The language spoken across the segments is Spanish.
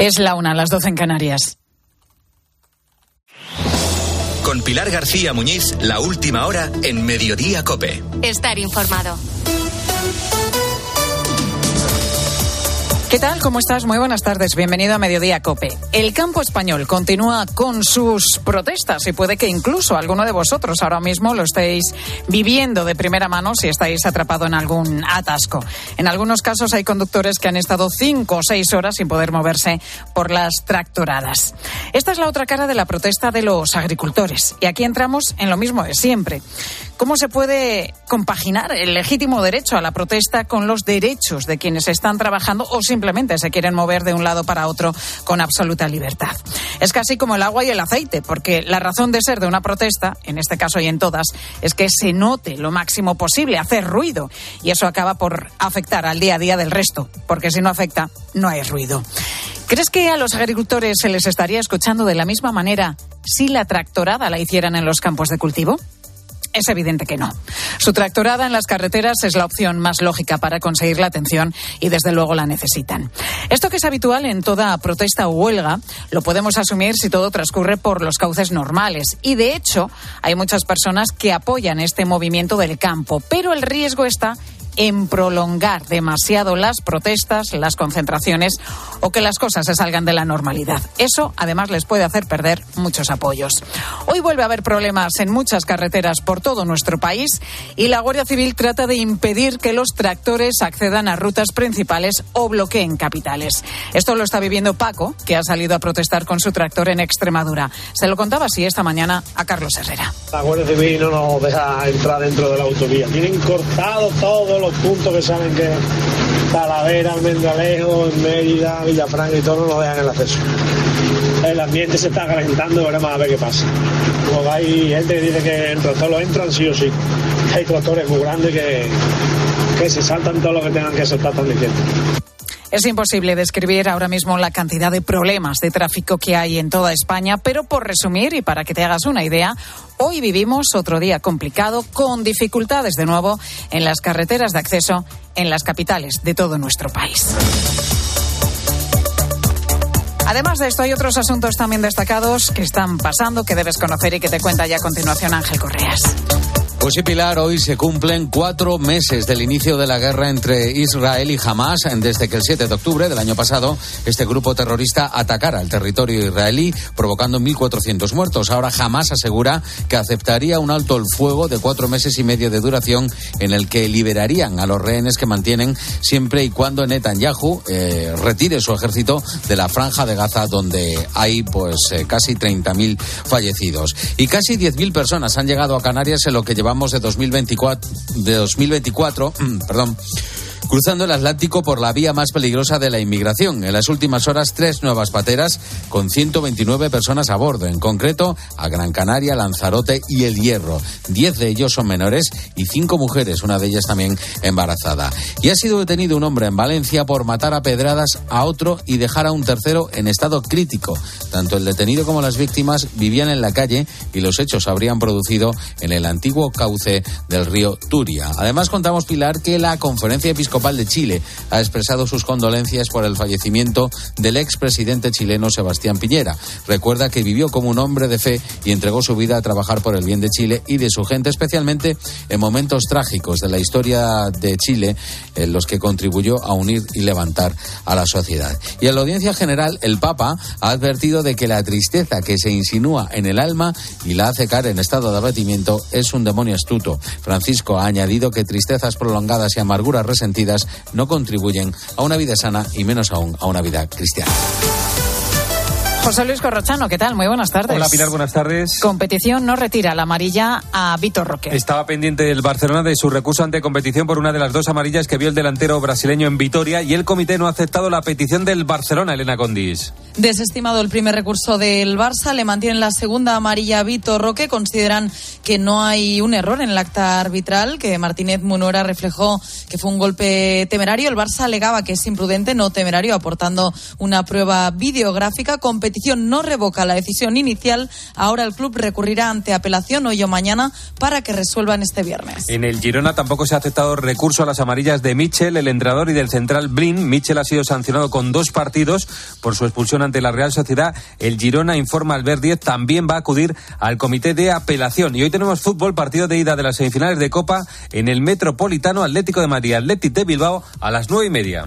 Es la una, las doce en Canarias. Con Pilar García Muñiz, la última hora en Mediodía Cope. Estar informado. ¿Qué tal? ¿Cómo estás? Muy buenas tardes. Bienvenido a Mediodía Cope. El campo español continúa con sus protestas y puede que incluso alguno de vosotros ahora mismo lo estéis viviendo de primera mano si estáis atrapado en algún atasco. En algunos casos hay conductores que han estado cinco o seis horas sin poder moverse por las tractoradas. Esta es la otra cara de la protesta de los agricultores. Y aquí entramos en lo mismo de siempre. ¿Cómo se puede compaginar el legítimo derecho a la protesta con los derechos de quienes están trabajando o simplemente se quieren mover de un lado para otro con absoluta libertad? Es casi como el agua y el aceite, porque la razón de ser de una protesta, en este caso y en todas, es que se note lo máximo posible, hacer ruido, y eso acaba por afectar al día a día del resto, porque si no afecta, no hay ruido. ¿Crees que a los agricultores se les estaría escuchando de la misma manera si la tractorada la hicieran en los campos de cultivo? Es evidente que no. Su tractorada en las carreteras es la opción más lógica para conseguir la atención y desde luego la necesitan. Esto que es habitual en toda protesta o huelga lo podemos asumir si todo transcurre por los cauces normales y de hecho hay muchas personas que apoyan este movimiento del campo, pero el riesgo está en prolongar demasiado las protestas, las concentraciones o que las cosas se salgan de la normalidad. Eso además les puede hacer perder muchos apoyos. Hoy vuelve a haber problemas en muchas carreteras por todo nuestro país y la Guardia Civil trata de impedir que los tractores accedan a rutas principales o bloqueen capitales. Esto lo está viviendo Paco, que ha salido a protestar con su tractor en Extremadura. Se lo contaba así esta mañana a Carlos Herrera. La Guardia Civil no nos deja entrar dentro de la autovía. Tienen cortado todos los puntos que saben que Talavera, Almendralejo, Mérida, Villafranca y todo no dejan el acceso. El ambiente se está calentando, veremos a ver qué pasa. Luego hay gente que dice que en tractor entran sí o sí. Hay tractores muy grandes que, que se saltan todo lo que tengan que saltar, están diciendo. Es imposible describir ahora mismo la cantidad de problemas de tráfico que hay en toda España, pero por resumir y para que te hagas una idea, hoy vivimos otro día complicado con dificultades de nuevo en las carreteras de acceso en las capitales de todo nuestro país. Además de esto, hay otros asuntos también destacados que están pasando, que debes conocer y que te cuenta ya a continuación Ángel Correas. Pues sí, Pilar, hoy se cumplen cuatro meses del inicio de la guerra entre Israel y Hamas, desde que el 7 de octubre del año pasado este grupo terrorista atacara el territorio israelí, provocando 1.400 muertos. Ahora Hamas asegura que aceptaría un alto el fuego de cuatro meses y medio de duración en el que liberarían a los rehenes que mantienen siempre y cuando Netanyahu eh, retire su ejército de la franja de Gaza, donde hay pues eh, casi 30.000 fallecidos. Y casi 10.000 personas han llegado a Canarias en lo que lleva de 2024, de 2024 perdón, cruzando el Atlántico por la vía más peligrosa de la inmigración. En las últimas horas, tres nuevas pateras con 129 personas a bordo, en concreto a Gran Canaria, Lanzarote y El Hierro. Diez de ellos son menores y cinco mujeres, una de ellas también embarazada. Y ha sido detenido un hombre en Valencia por matar a pedradas a otro y dejar a un tercero en estado crítico. Tanto el detenido como las víctimas vivían en la calle y los hechos habrían producido en el antiguo cauce del río Turia. Además, contamos, Pilar, que la conferencia episcopal de Chile ha expresado sus condolencias por el fallecimiento del expresidente chileno Sebastián Piñera. Recuerda que vivió como un hombre de fe y entregó su vida a trabajar por el bien de Chile y de su gente, especialmente en momentos trágicos de la historia de Chile, en los que contribuyó a unir y levantar a la sociedad. Y en la audiencia general, el Papa ha advertido de que la tristeza que se insinúa en el alma y la hace caer en estado de abatimiento es un demonio astuto. Francisco ha añadido que tristezas prolongadas y amarguras resentidas no contribuyen a una vida sana y menos aún a una vida cristiana. José Luis Corrochano, ¿qué tal? Muy buenas tardes. Hola Pilar, buenas tardes. Competición no retira la amarilla a Vitor Roque. Estaba pendiente el Barcelona de su recurso ante competición por una de las dos amarillas que vio el delantero brasileño en Vitoria y el comité no ha aceptado la petición del Barcelona, Elena Condis. Desestimado el primer recurso del Barça, le mantienen la segunda amarilla a Vitor Roque. Consideran que no hay un error en el acta arbitral, que Martínez Munora reflejó que fue un golpe temerario. El Barça alegaba que es imprudente, no temerario, aportando una prueba videográfica. Competición competición no revoca la decisión inicial, ahora el club recurrirá ante apelación hoy o mañana para que resuelvan este viernes. En el Girona tampoco se ha aceptado recurso a las amarillas de Michel, el entrenador y del central Blin. Michel ha sido sancionado con dos partidos por su expulsión ante la Real Sociedad. El Girona informa al Ver 10 también va a acudir al comité de apelación. Y hoy tenemos fútbol, partido de ida de las semifinales de Copa en el Metropolitano Atlético de Madrid, Atlético de Bilbao a las nueve y media.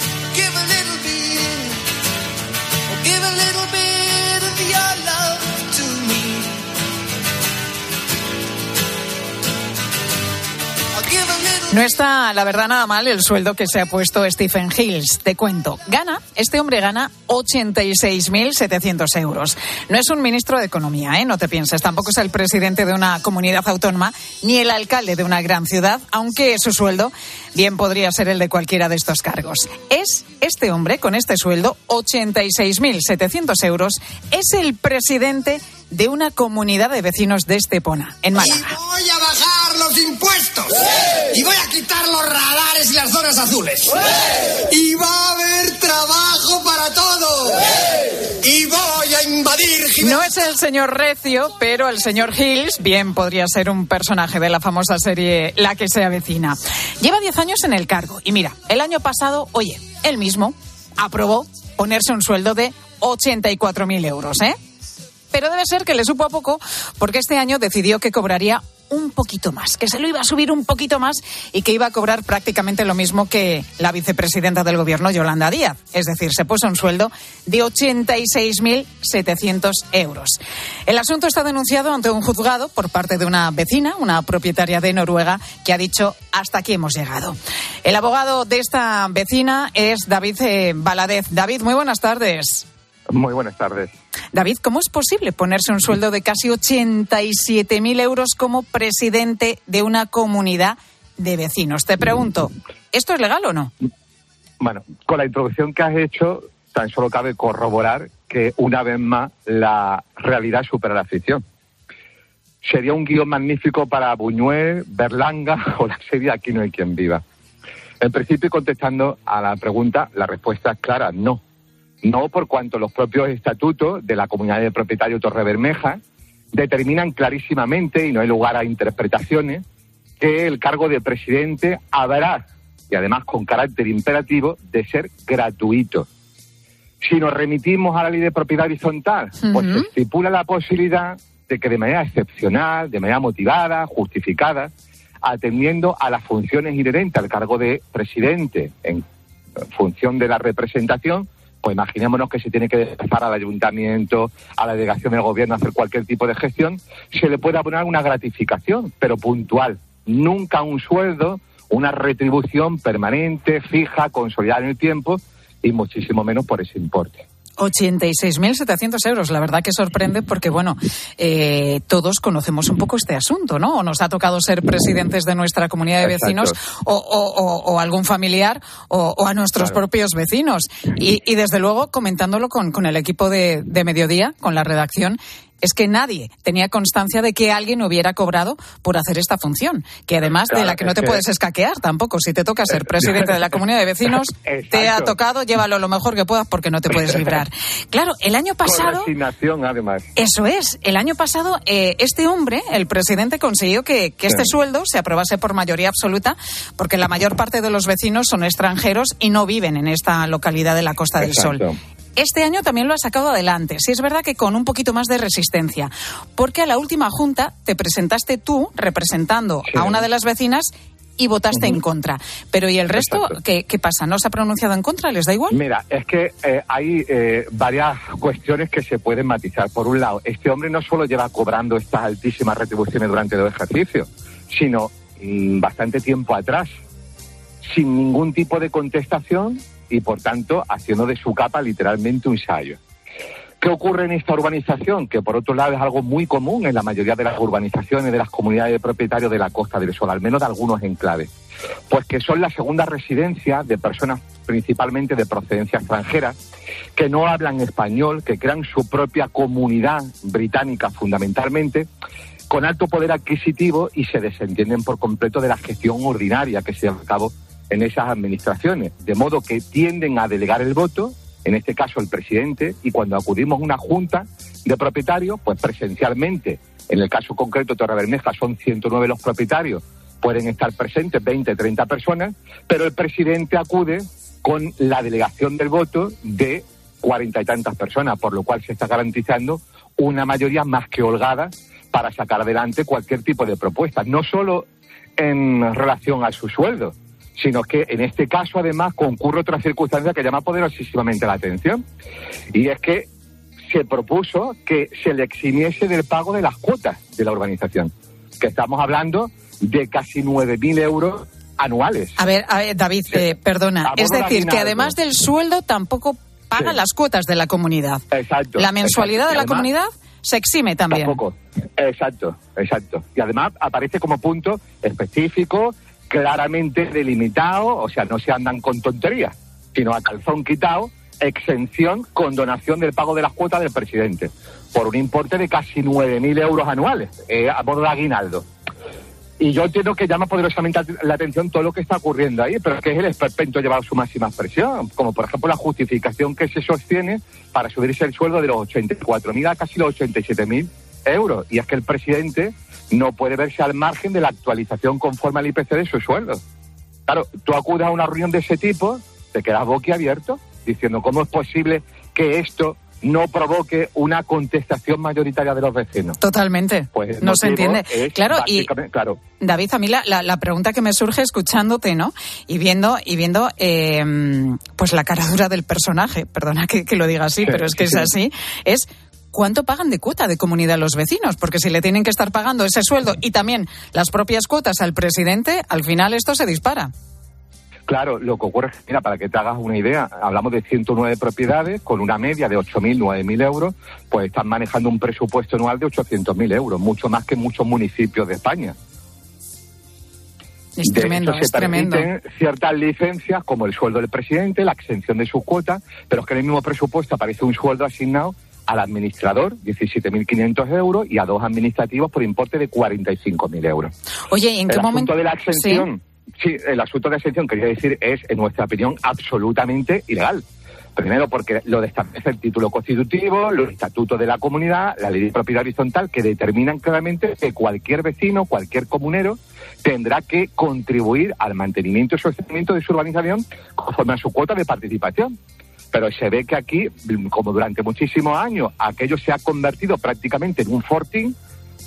No está, la verdad, nada mal el sueldo que se ha puesto Stephen Hills. Te cuento. Gana, este hombre gana 86.700 euros. No es un ministro de Economía, ¿eh? No te pienses. Tampoco es el presidente de una comunidad autónoma ni el alcalde de una gran ciudad, aunque su sueldo bien podría ser el de cualquiera de estos cargos. Es este hombre, con este sueldo, 86.700 euros, es el presidente de una comunidad de vecinos de Estepona, en Málaga. A bajar los impuestos. Y voy a quitar los radares y las zonas azules. Y va a haber trabajo para todos. Y voy a invadir No es el señor Recio, pero el señor Hills bien podría ser un personaje de la famosa serie La que se avecina. Lleva 10 años en el cargo. Y mira, el año pasado, oye, él mismo aprobó ponerse un sueldo de 84.000 euros, ¿eh? Pero debe ser que le supo a poco porque este año decidió que cobraría un poquito más, que se lo iba a subir un poquito más y que iba a cobrar prácticamente lo mismo que la vicepresidenta del gobierno, Yolanda Díaz. Es decir, se puso un sueldo de 86.700 euros. El asunto está denunciado ante un juzgado por parte de una vecina, una propietaria de Noruega, que ha dicho hasta aquí hemos llegado. El abogado de esta vecina es David eh, Baladez. David, muy buenas tardes. Muy buenas tardes. David, ¿cómo es posible ponerse un sueldo de casi 87.000 euros como presidente de una comunidad de vecinos? Te pregunto, ¿esto es legal o no? Bueno, con la introducción que has hecho, tan solo cabe corroborar que una vez más la realidad supera la ficción. Sería un guion magnífico para Buñuel, Berlanga o la serie Aquí no hay quien viva. En principio, contestando a la pregunta, la respuesta es clara, no no por cuanto los propios estatutos de la comunidad de propietarios Torre Bermeja determinan clarísimamente, y no hay lugar a interpretaciones, que el cargo de presidente habrá, y además con carácter imperativo, de ser gratuito. Si nos remitimos a la ley de propiedad horizontal, pues se estipula la posibilidad de que de manera excepcional, de manera motivada, justificada, atendiendo a las funciones inherentes al cargo de presidente en función de la representación, pues imaginémonos que se tiene que desplazar al ayuntamiento, a la delegación del gobierno a hacer cualquier tipo de gestión, se le puede abonar una gratificación, pero puntual, nunca un sueldo, una retribución permanente, fija, consolidada en el tiempo y muchísimo menos por ese importe. 86.700 euros. La verdad que sorprende porque, bueno, eh, todos conocemos un poco este asunto, ¿no? O nos ha tocado ser presidentes de nuestra comunidad de vecinos o, algún familiar o, a nuestros propios vecinos. Y, desde luego, comentándolo con, con el equipo de, de Mediodía, con la redacción, es que nadie tenía constancia de que alguien hubiera cobrado por hacer esta función, que además de la que no te puedes escaquear tampoco. Si te toca ser presidente de la comunidad de vecinos, te ha tocado, llévalo lo mejor que puedas porque no te puedes librar. Claro, el año pasado... además. Eso es. El año pasado eh, este hombre, el presidente, consiguió que, este sueldo se aprobase por mayoría absoluta porque la mayor parte de los vecinos son extranjeros y no viven en esta localidad de la Costa del Sol. Este año también lo ha sacado adelante. Sí es verdad que con un poquito más de resistencia, porque a la última junta te presentaste tú representando a una de las vecinas y votaste en contra. Pero ¿y el resto ¿qué, pasa? ¿No se ha pronunciado en contra? ¿Les da igual? Mira, es que eh, hay eh, varias cuestiones que se pueden matizar. Por un lado, este hombre no solo lleva cobrando estas altísimas retribuciones durante dos ejercicios, sino mm, bastante tiempo atrás, sin ningún tipo de contestación y, por tanto, haciendo de su capa literalmente un sallo. ¿Qué ocurre en esta urbanización? Que por otro lado es algo muy común en la mayoría de las urbanizaciones de las comunidades de propietarios de la Costa del Sol, al menos de algunos enclaves. Pues que son la segunda residencia de personas principalmente de procedencia extranjera, que no hablan español, que crean su propia comunidad británica fundamentalmente, con alto poder adquisitivo y se desentienden por completo de la gestión ordinaria que se lleva a cabo en esas administraciones, de modo que tienden a delegar el voto en este caso el presidente, y cuando acudimos a una junta de propietarios, pues presencialmente, en el caso concreto de Torre Bermeja son 109 los propietarios, pueden estar presentes 20, 30 personas, pero el presidente acude con la delegación del voto de cuarenta y tantas personas, por lo cual se está garantizando una mayoría más que holgada para sacar adelante cualquier tipo de propuesta, no solo en relación a su sueldo, sino que en este caso además concurre otra circunstancia que llama poderosísimamente la atención, y es que se propuso que se le eximiese del pago de las cuotas de la urbanización, que estamos hablando de casi 9.000 euros anuales. A ver, David, eh, perdona, es decir, que además del sueldo tampoco pagan las cuotas de la comunidad. Exacto. La mensualidad de la comunidad se exime también. Tampoco. Exacto, exacto. Y además aparece como punto específico claramente delimitado, o sea, no se andan con tonterías, sino a calzón quitado, exención con donación del pago de las cuotas del presidente, por un importe de casi 9.000 euros anuales, eh, a modo de aguinaldo. Y yo entiendo que llama poderosamente la atención todo lo que está ocurriendo ahí, pero que es el esperpento llevado a su máxima expresión, como por ejemplo la justificación que se sostiene para subirse el sueldo de los 84.000 a casi los 87.000 euros. Y es que el presidente no puede verse al margen de la actualización conforme al IPC de su sueldo. Claro, tú acudes a una reunión de ese tipo, te quedas boquiabierto diciendo cómo es posible que esto no provoque una contestación mayoritaria de los vecinos. Totalmente. Pues no se entiende. Claro, y claro. David, a mí la, la, pregunta que me surge escuchándote, ¿no? Y viendo, y viendo eh, pues la caradura del personaje, perdona que, lo diga así, pero es que es así, es ¿cuánto pagan de cuota de comunidad los vecinos? Porque si le tienen que estar pagando ese sueldo y también las propias cuotas al presidente, al final esto se dispara. Claro, lo que ocurre es, mira, para que te hagas una idea, hablamos de 109 propiedades con una media de 8.000, 9.000 euros, pues están manejando un presupuesto anual de 800.000 euros, mucho más que muchos municipios de España. Es tremendo, se permiten ciertas licencias como el sueldo del presidente, la exención de su cuota, pero es que en el mismo presupuesto aparece un sueldo asignado al administrador 17.500 euros y a dos administrativos por importe de 45.000 euros. Oye, ¿en qué el momento? de la exención, ¿Sí? el asunto de la exención, quería decir, es, en nuestra opinión, absolutamente ilegal. Primero porque lo establece el título constitutivo, los estatutos de la comunidad, la ley de propiedad horizontal, que determinan claramente que cualquier vecino, cualquier comunero, tendrá que contribuir al mantenimiento y sostenimiento de su urbanización conforme a su cuota de participación pero se ve que aquí, como durante muchísimos años, aquello se ha convertido prácticamente en un fortín,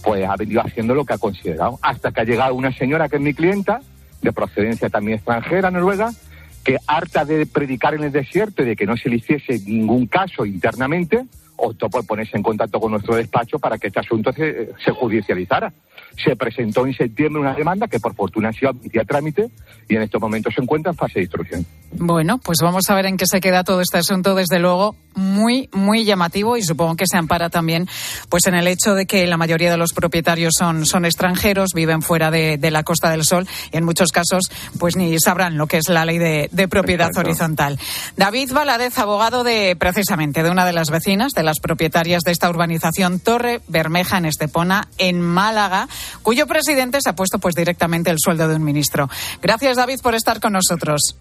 pues ha venido haciendo lo que ha considerado. Hasta que ha llegado una señora que es mi clienta, de procedencia también extranjera, noruega, que harta de predicar en el desierto y de que no se le hiciese ningún caso internamente, optó por ponerse en contacto con nuestro despacho para que este asunto se, se judicializara se presentó en septiembre una demanda que por fortuna ha sido admitida a trámite y en estos momentos se encuentra en fase de instrucción. Bueno, pues vamos a ver en qué se queda todo este asunto, desde luego muy, muy llamativo y supongo que se ampara también pues en el hecho de que la mayoría de los propietarios son, son extranjeros, viven fuera de, la Costa del Sol y en muchos casos pues ni sabrán lo que es la ley de, propiedad horizontal. David Valadez, abogado de precisamente de una de las vecinas, de las propietarias de esta urbanización Torre Bermeja en Estepona, en Málaga cuyo presidente se ha puesto pues directamente el sueldo de un ministro. Gracias, David, por estar con nosotros.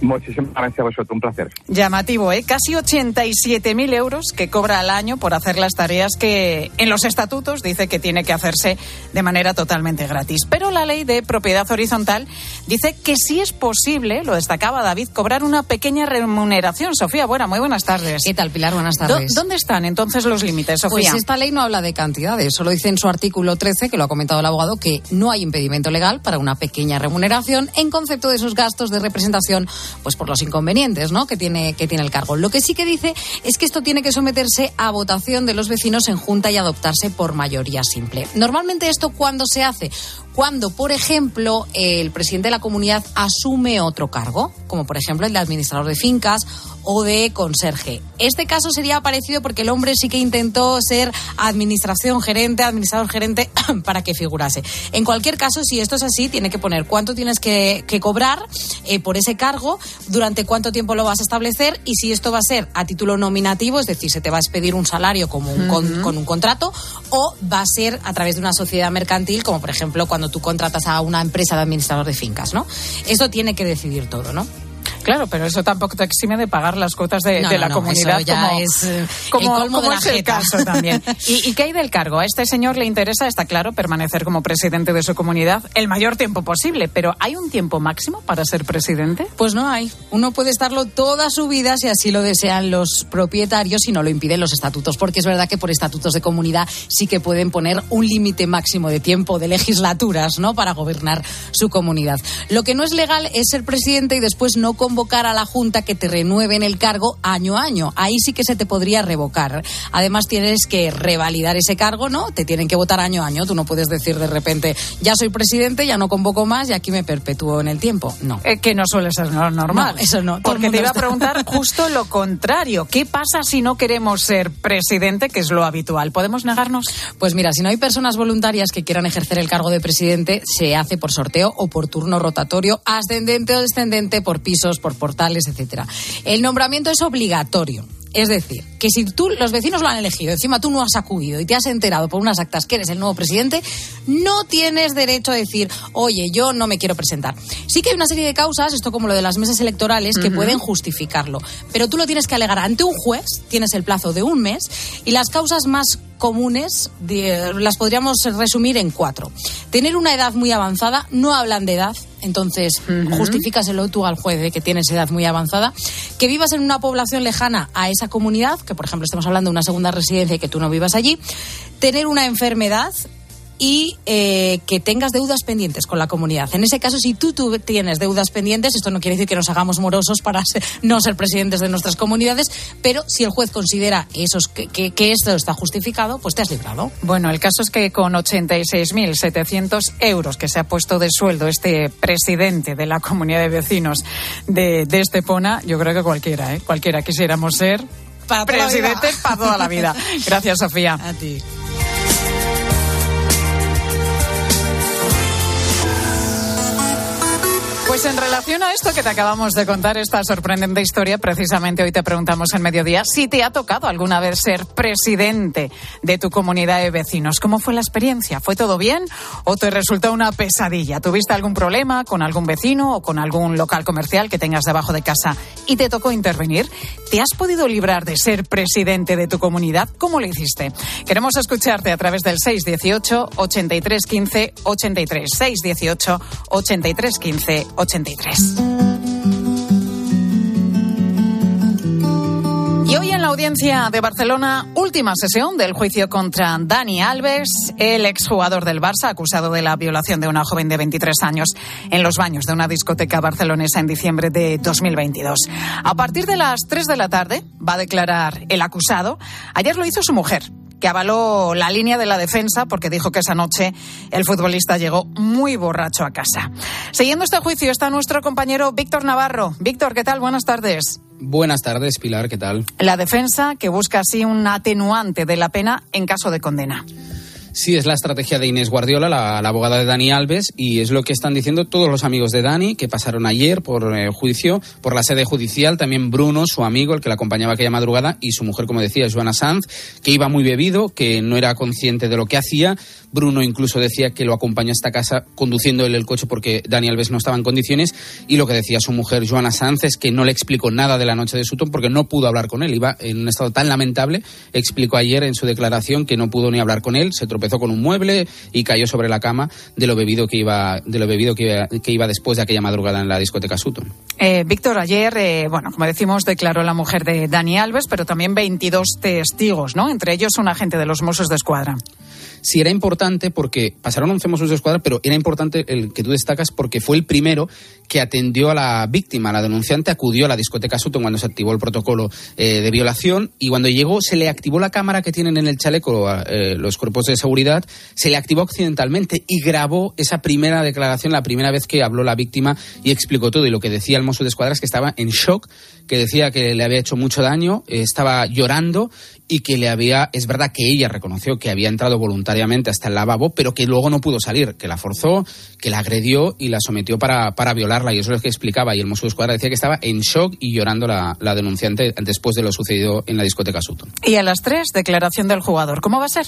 Muchísimas gracias a vosotros, un placer. Llamativo, ¿eh? Casi 87.000 euros que cobra al año por hacer las tareas que en los estatutos dice que tiene que hacerse de manera totalmente gratis. Pero la ley de propiedad horizontal dice que sí es posible, lo destacaba David, cobrar una pequeña remuneración. Sofía, bueno, muy buenas tardes. ¿Qué tal, Pilar? Buenas tardes. ¿Dónde están entonces los límites, Sofía? Pues esta ley no habla de cantidades, solo dice en su artículo 13, que lo ha comentado el abogado, que no hay impedimento legal para una pequeña remuneración en concepto de sus gastos de representación pues por los inconvenientes ¿no? que, tiene, que tiene el cargo. Lo que sí que dice es que esto tiene que someterse a votación de los vecinos en junta y adoptarse por mayoría simple. Normalmente esto cuando se hace cuando, por ejemplo, el presidente de la comunidad asume otro cargo, como por ejemplo el de administrador de fincas o de conserje. Este caso sería parecido porque el hombre sí que intentó ser administración gerente, administrador gerente, para que figurase. En cualquier caso, si esto es así, tiene que poner cuánto tienes que, que cobrar eh, por ese cargo, durante cuánto tiempo lo vas a establecer y si esto va a ser a título nominativo, es decir, se te va a expedir un salario como un con, con un contrato, o va a ser a través de una sociedad mercantil, como por ejemplo cuando tú contratas a una empresa de administrador de fincas, ¿no? Eso tiene que decidir todo, ¿no? Claro, pero eso tampoco te exime de pagar las cuotas de, No, de la no, comunidad. eso ya como, es, eh, como, el como es el caso también. ¿Y, ¿Y qué hay del cargo? A este señor le interesa, está claro, permanecer como presidente de su comunidad el mayor tiempo posible, pero ¿hay un tiempo máximo para ser presidente? Pues no hay. Uno puede estarlo toda su vida si así lo desean los propietarios y no lo impiden los estatutos, porque es verdad que por estatutos de comunidad sí que pueden poner un límite máximo de tiempo de legislaturas, ¿no? Para gobernar su comunidad. Lo que no es legal es ser presidente y después no convocar a la Junta que te renueven el cargo año a año. Ahí sí que se te podría revocar. Además tienes que revalidar ese cargo, ¿no? Te tienen que votar año a año. Tú no puedes decir de repente, ya soy presidente, ya no convoco más y aquí me perpetúo en el tiempo. No. Eh, que no suele ser no- normal. No, eso no. Porque te iba a preguntar justo lo contrario. ¿Qué pasa si no queremos ser presidente, que es lo habitual? ¿Podemos negarnos? Pues mira, si no hay personas voluntarias que quieran ejercer el cargo de presidente, se hace por sorteo o por turno rotatorio, ascendente o descendente, por pisos, por portales, etcétera. El nombramiento es obligatorio. Es decir, que si tú, los vecinos lo han elegido, encima tú no has acudido y te has enterado por unas actas que eres el nuevo presidente, no tienes derecho a decir, oye, yo no me quiero presentar. Sí que hay una serie de causas, esto como lo de las mesas electorales, que pueden justificarlo. Pero tú lo tienes que alegar ante un juez, tienes el plazo de un mes, y las causas más comunes de- las podríamos resumir en cuatro. Tener una edad muy avanzada, no hablan de edad, entonces justifícaselo tú al juez de que tienes edad muy avanzada. Que vivas en una población lejana a esa comunidad, que por ejemplo estamos hablando de una segunda residencia y que tú no vivas allí. Tener una enfermedad y eh, que tengas deudas pendientes con la comunidad. En ese caso, si tú, tú tienes deudas pendientes, esto no quiere decir que nos hagamos morosos para ser- no ser presidentes de nuestras comunidades, pero si el juez considera esos, que, que, que esto está justificado, pues te has librado. Bueno, el caso es que con 86.700 euros que se ha puesto de sueldo este presidente de la comunidad de vecinos de, de Estepona, yo creo que cualquiera, ¿eh? cualquiera quisiéramos ser Para presidentes para toda la vida. Gracias, Sofía. A ti. Pues en relación a esto que te acabamos de contar, esta sorprendente historia, precisamente hoy te preguntamos en mediodía si te ha tocado alguna vez ser presidente de tu comunidad de vecinos. ¿Cómo fue la experiencia? ¿Fue todo bien o te resultó una pesadilla? ¿Tuviste algún problema con algún vecino o con algún local comercial que tengas debajo de casa y te tocó intervenir? ¿Te has podido librar de ser presidente de tu comunidad? ¿Cómo lo hiciste? Queremos escucharte a través del 618 83 15 83 618 83 15 83. Y hoy en la audiencia de Barcelona, última sesión del juicio contra Dani Alves, el exjugador del Barça acusado de la violación de una joven de 23 años en los baños de una discoteca barcelonesa en diciembre de 2022. A partir de las 3 de la tarde va a declarar el acusado. Ayer lo hizo su mujer que avaló la línea de la defensa porque dijo que esa noche el futbolista llegó muy borracho a casa. Siguiendo este juicio está nuestro compañero Víctor Navarro. Víctor, ¿qué tal? Buenas tardes. Buenas tardes, Pilar, ¿qué tal? La defensa que busca así un atenuante de la pena en caso de condena. Sí, es la estrategia de Inés Guardiola, la, abogada de Dani Alves, y es lo que están diciendo todos los amigos de Dani que pasaron ayer por eh, juicio, por la sede judicial, también Bruno, su amigo, el que la acompañaba aquella madrugada, y su mujer, como decía, Joana Sanz, que iba muy bebido, que no era consciente de lo que hacía. Bruno incluso decía que lo acompañó a esta casa conduciendo él el coche porque Dani Alves no estaba en condiciones, y lo que decía su mujer, Joana Sanz, es que no le explicó nada de la noche de Sutton porque no pudo hablar con él, iba en un estado tan lamentable, explicó ayer en su declaración que no pudo ni hablar con él, se tropezó con un mueble y cayó sobre la cama de lo bebido que iba, de lo bebido que iba, que iba después de aquella madrugada en la discoteca Sutton. Eh, Víctor, ayer, eh, bueno, como decimos, declaró la mujer de Dani Alves, pero también 22 testigos, ¿no? Entre ellos un agente de los Mossos de Escuadra. Sí era importante porque pasaron 11 Mossos de Escuadra, pero era importante el que tú destacas porque fue el primero que atendió a la víctima, a la denunciante, acudió a la discoteca Sutton cuando se activó el protocolo eh, de violación y cuando llegó se le activó la cámara que tienen en el chaleco eh, los cuerpos de seguridad, se le activó accidentalmente y grabó esa primera declaración, la primera vez que habló la víctima y explicó todo. Y lo que decía el Mosso de Escuadra es que estaba en shock, que decía que le había hecho mucho daño, eh, estaba llorando y que le había, es verdad que ella reconoció que había entrado voluntariamente hasta el lavabo, pero que luego no pudo salir, que la forzó, que la agredió y la sometió para, para violarla. Y eso es lo que explicaba. Y el de Escuadra decía que estaba en shock y llorando la, la denunciante después de lo sucedido en la discoteca Sutton. Y a las tres, declaración del jugador. ¿Cómo va a ser?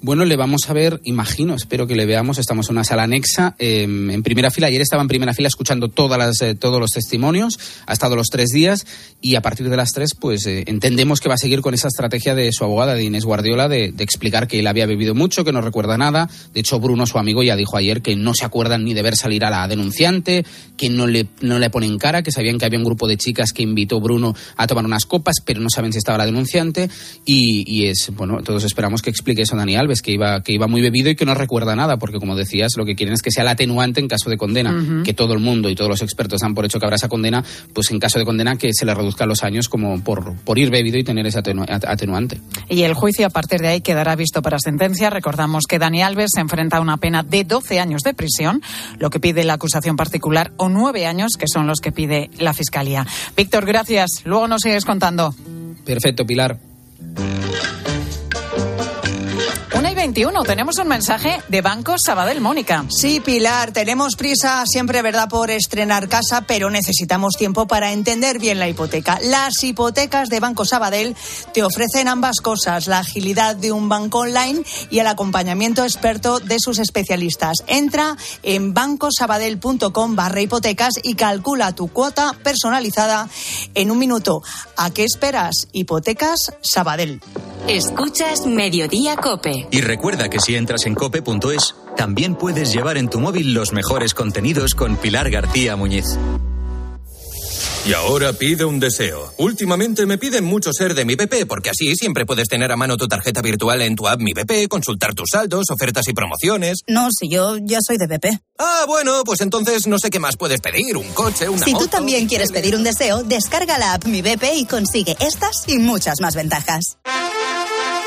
Bueno, le vamos a ver, imagino, espero que le veamos. Estamos en una sala anexa, eh, en primera fila. Ayer estaba en primera fila escuchando todas las, eh, todos los testimonios. Ha estado los tres días y a partir de las tres, pues eh, entendemos que va a seguir con esa estrategia de su abogada, de Inés Guardiola, de, explicar que él había bebido mucho, que no recuerda nada. De hecho, Bruno, su amigo, ya dijo ayer que no se acuerdan ni de ver salir a la denunciante, que no le, no le ponen cara, que sabían que había un grupo de chicas que invitó Bruno a tomar unas copas, pero no saben si estaba la denunciante. Y, y es, bueno, todos esperamos que explique eso Dani Que iba, que iba muy bebido y que no recuerda nada, porque como decías, lo que quieren es que sea el atenuante en caso de condena, uh -huh. que todo el mundo y todos los expertos dan por hecho que habrá esa condena, pues en caso de condena que se le reduzcan los años como por, por ir bebido y tener ese atenu atenuante. Y el juicio a partir de ahí quedará visto para sentencia. Recordamos que Dani Alves se enfrenta a una pena de 12 años de prisión, lo que pide la acusación particular, o 9 años, que son los que pide la Fiscalía. Víctor, gracias. Luego nos sigues contando. Perfecto, Pilar. Una y 21. Tenemos un mensaje de Banco Sabadell, Mónica. Sí, Pilar, tenemos prisa siempre, ¿verdad?, por estrenar casa, pero necesitamos tiempo para entender bien la hipoteca. Las hipotecas de Banco Sabadell te ofrecen ambas cosas, la agilidad de un banco online y el acompañamiento experto de sus especialistas. Entra en bancosabadell.com barra hipotecas y calcula tu cuota personalizada en un minuto. ¿A qué esperas? Hipotecas Sabadell. Escuchas Mediodía Cope. Y recuerda que si entras en cope.es, también puedes llevar en tu móvil los mejores contenidos con Pilar García Muñiz. Y ahora pide un deseo. Últimamente me piden mucho ser de mi BP, porque así siempre puedes tener a mano tu tarjeta virtual en tu app Mi BP, consultar tus saldos, ofertas y promociones. No, si yo ya soy de BP. Ah, bueno, pues entonces no sé qué más puedes pedir, un coche, una Si moto, tú también quieres pedir un deseo, descarga la app Mi BP y consigue estas y muchas más ventajas.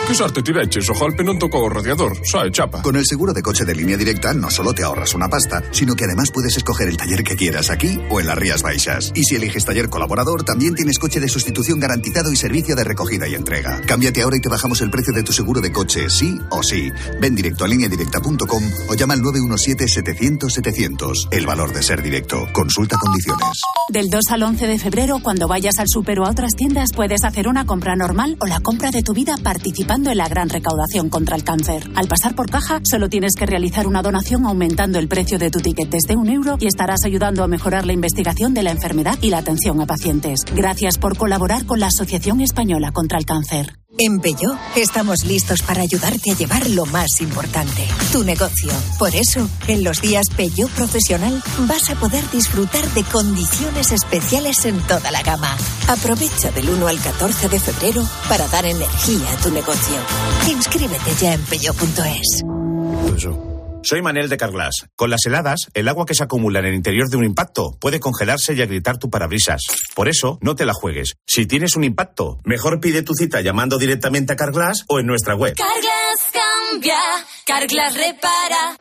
Che sorte ti vecchie, Sojolpe non tocó radiador, sai, chapa. Con el seguro de coche de línea directa no solo te ahorras una pasta, sino que además puedes escoger el taller que quieras aquí o en las Rías Baixas. Y si eliges taller colaborador, también tienes coche de sustitución garantizado y servicio de recogida y entrega. Cámbiate ahora y te bajamos el precio de tu seguro de coche, sí o sí. Ven directo a lineadirecta.com o llama al 917-700-700. El valor de ser directo. Consulta condiciones. Del 2 al 11 de febrero, cuando vayas al súper o a otras tiendas, puedes hacer una compra normal o la compra de tu vida participando en la gran recaudación contra el cáncer. Al pasar por caja, solo tienes que realizar una donación aumentando el precio de tu ticket desde un euro y estarás ayudando a mejorar la investigación de la enfermedad y la atención a pacientes. Gracias por colaborar con la Asociación Española contra el Cáncer. En Peugeot estamos listos para ayudarte a llevar lo más importante, tu negocio. Por eso, en los días Peugeot Profesional vas a poder disfrutar de condiciones especiales en toda la gama. Aprovecha del 1 al 14 de febrero para dar energía a tu negocio. Inscríbete ya en peugeot.es. Soy Manel de Carglass. Con las heladas, el agua que se acumula en el interior de un impacto puede congelarse y agrietar tu parabrisas. Por eso, no te la juegues. Si tienes un impacto, mejor pide tu cita llamando directamente a Carglass o en nuestra web. Carglass cambia, Carglass repara.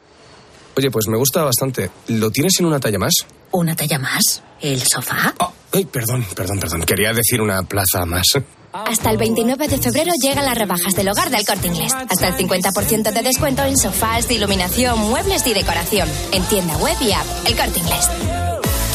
Oye, pues me gusta bastante. ¿Lo tienes en una talla más? ¿Una talla más? ¿El sofá? Oh, ay, perdón, perdón, perdón. Quería decir una plaza más. Hasta el 29 de febrero llegan las rebajas del hogar del Corte Inglés. Hasta el 50% de descuento en sofás, iluminación, muebles y decoración. En tienda web y app. El Corte Inglés.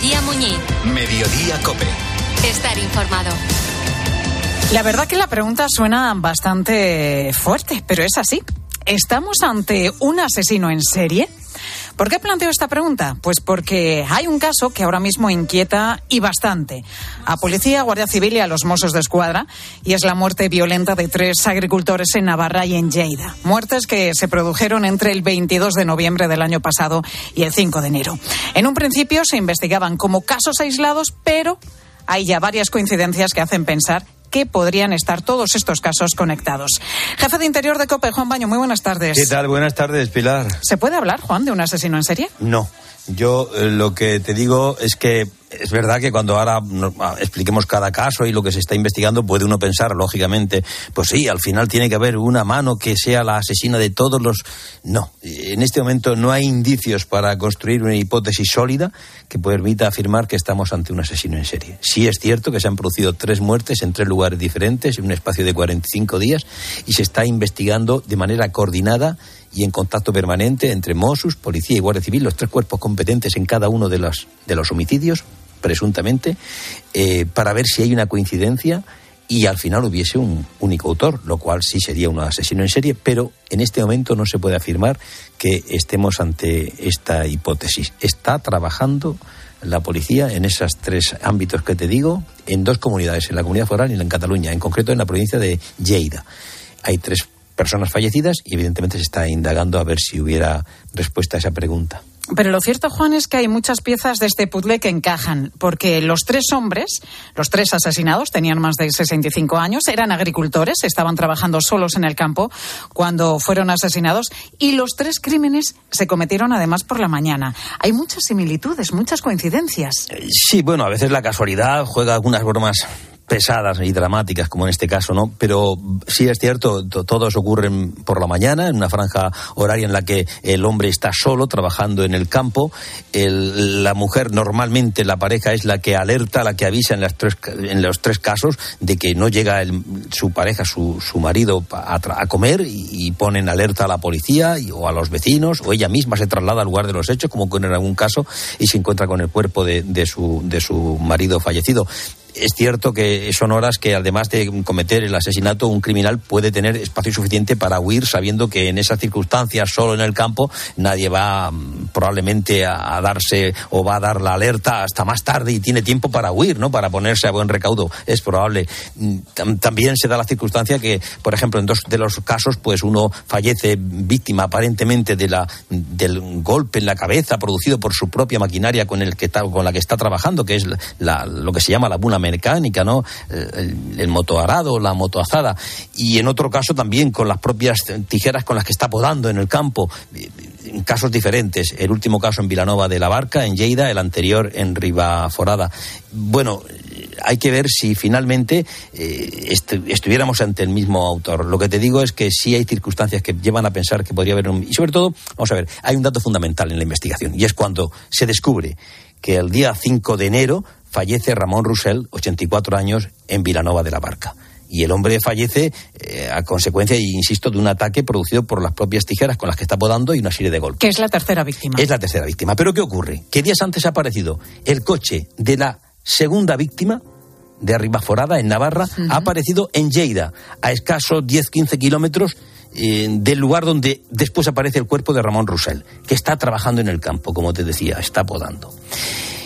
García Muñiz. Mediodía Cope. Estar informado. La verdad que la pregunta suena bastante fuerte, pero es así. ¿Estamos ante un asesino en serie? ¿Por qué planteo esta pregunta? Pues porque hay un caso que ahora mismo inquieta y bastante a Policía, Guardia Civil y a los Mossos de Escuadra, y es la muerte violenta de tres agricultores en Navarra y en Lleida. Muertes que se produjeron entre el 22 de noviembre del año pasado y el 5 de enero. En un principio se investigaban como casos aislados, pero hay ya varias coincidencias que hacen pensar que podrían estar todos estos casos conectados. Jefe de Interior de COPE, Juan Baño, muy buenas tardes. ¿Qué tal? Buenas tardes, Pilar. ¿Se puede hablar, Juan, de un asesino en serie? No. Yo eh, lo que te digo es que es verdad que cuando ahora ah, expliquemos cada caso y lo que se está investigando, puede uno pensar, lógicamente, pues sí, al final tiene que haber una mano que sea la asesina de todos los. No, en este momento no hay indicios para construir una hipótesis sólida que permita afirmar que estamos ante un asesino en serie. Sí es cierto que se han producido tres muertes en tres lugares diferentes en un espacio de 45 días y se está investigando de manera coordinada y en contacto permanente entre Mossos, Policía y Guardia Civil, los tres cuerpos competentes en cada uno de los, de los homicidios, presuntamente, eh, para ver si hay una coincidencia y al final hubiese un único autor, lo cual sí sería un asesino en serie, pero en este momento no se puede afirmar que estemos ante esta hipótesis. Está trabajando la policía en esos tres ámbitos que te digo, en dos comunidades, en la comunidad foral y en Cataluña, en concreto en la provincia de Lleida. Hay tres personas fallecidas y evidentemente se está indagando a ver si hubiera respuesta a esa pregunta. Pero lo cierto, Juan, es que hay muchas piezas de este puzzle que encajan, porque los tres hombres, los tres asesinados, tenían más de 65 años, eran agricultores, estaban trabajando solos en el campo cuando fueron asesinados, y los tres crímenes se cometieron además por la mañana. Hay muchas similitudes, muchas coincidencias. Sí, bueno, a veces la casualidad juega algunas bromas pesadas y dramáticas como en este caso, ¿no? Pero sí es cierto, todos ocurren por la mañana, en una franja horaria en la que el hombre está solo trabajando en el campo. la mujer, normalmente la pareja es la que alerta, la que avisa en, las tres, en los tres casos de que no llega su pareja, su, su marido a, comer y, ponen alerta a la policía o a los vecinos o ella misma se traslada al lugar de los hechos, como en algún caso, y se encuentra con el cuerpo de, de, su, de su marido fallecido es cierto que son horas que además de cometer el asesinato, un criminal puede tener espacio suficiente para huir sabiendo que en esas circunstancias, solo en el campo, nadie va mm, probablemente a, darse o va a dar la alerta hasta más tarde y tiene tiempo para huir, ¿no? Para ponerse a buen recaudo. Es probable. Mm, también se da la circunstancia que, por ejemplo, en dos de los casos, pues uno fallece víctima aparentemente de la, del golpe en la cabeza producido por su propia maquinaria con, el que con la que está trabajando, que es lo que se llama la buna mecánica, ¿no? El, el motoarado, la motoazada. Y en otro caso también con las propias tijeras con las que está podando en el campo. En casos diferentes. El último caso en Vilanova de la Barca, en Lleida, el anterior en Ribaforada. Bueno, hay que ver si finalmente eh, estuviéramos ante el mismo autor. Lo que te digo es que sí hay circunstancias que llevan a pensar que podría haber un. Y sobre todo, vamos a ver, hay un dato fundamental en la investigación y es cuando se descubre que el día 5 de enero fallece Ramón Roussel, 84 años, en Vilanova de la Barca. Y el hombre fallece eh, a consecuencia, insisto, de un ataque producido por las propias tijeras con las que está podando y una serie de golpes. Que es la tercera víctima. Es la tercera víctima. Pero ¿qué ocurre? Que días antes ha aparecido el coche de la segunda víctima de Arribaforada, en Navarra, ha aparecido en Lleida, a escasos 10-15 kilómetros eh, del lugar donde después aparece el cuerpo de Ramón Roussel, que está trabajando en el campo, como te decía, está podando.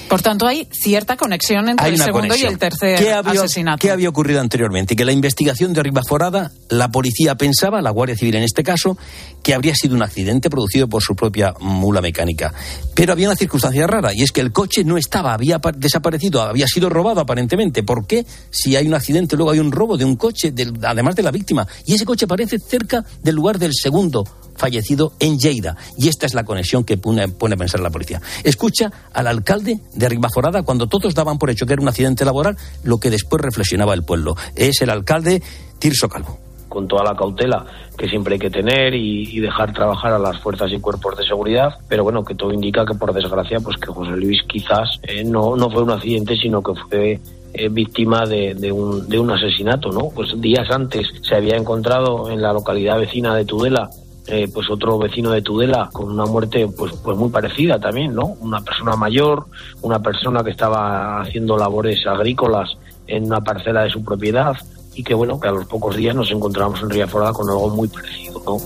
Por tanto, hay cierta conexión entre el segundo y el tercer ¿Qué había, asesinato. ¿Qué había ocurrido anteriormente? Que la investigación de Ribaforada, la policía pensaba, la Guardia Civil en este caso, que habría sido un accidente producido por su propia mula mecánica. Pero había una circunstancia rara, y es que el coche no estaba, había desaparecido, había sido robado aparentemente. ¿Por qué? Si hay un accidente, luego hay un robo de un coche, además de la víctima, y ese coche aparece cerca del lugar del segundo fallecido en Lleida. Y esta es la conexión que pone, pone a pensar la policía. Escucha al alcalde de Ribaforada cuando todos daban por hecho que era un accidente laboral, lo que después reflexionaba el pueblo. Es el alcalde Tirso Calvo con toda la cautela que siempre hay que tener y, dejar trabajar a las fuerzas y cuerpos de seguridad, pero bueno, que todo indica que por desgracia, pues que José Luis quizás eh, no, no fue un accidente, sino que fue eh, víctima de, de, un, de un asesinato, ¿no? Pues días antes se había encontrado en la localidad vecina de Tudela eh, pues otro vecino de Tudela con una muerte pues, pues muy parecida también, ¿no? Una persona mayor, una persona que estaba haciendo labores agrícolas en una parcela de su propiedad y que bueno, que a los pocos días nos encontramos en Riaforada con algo muy parecido, ¿no?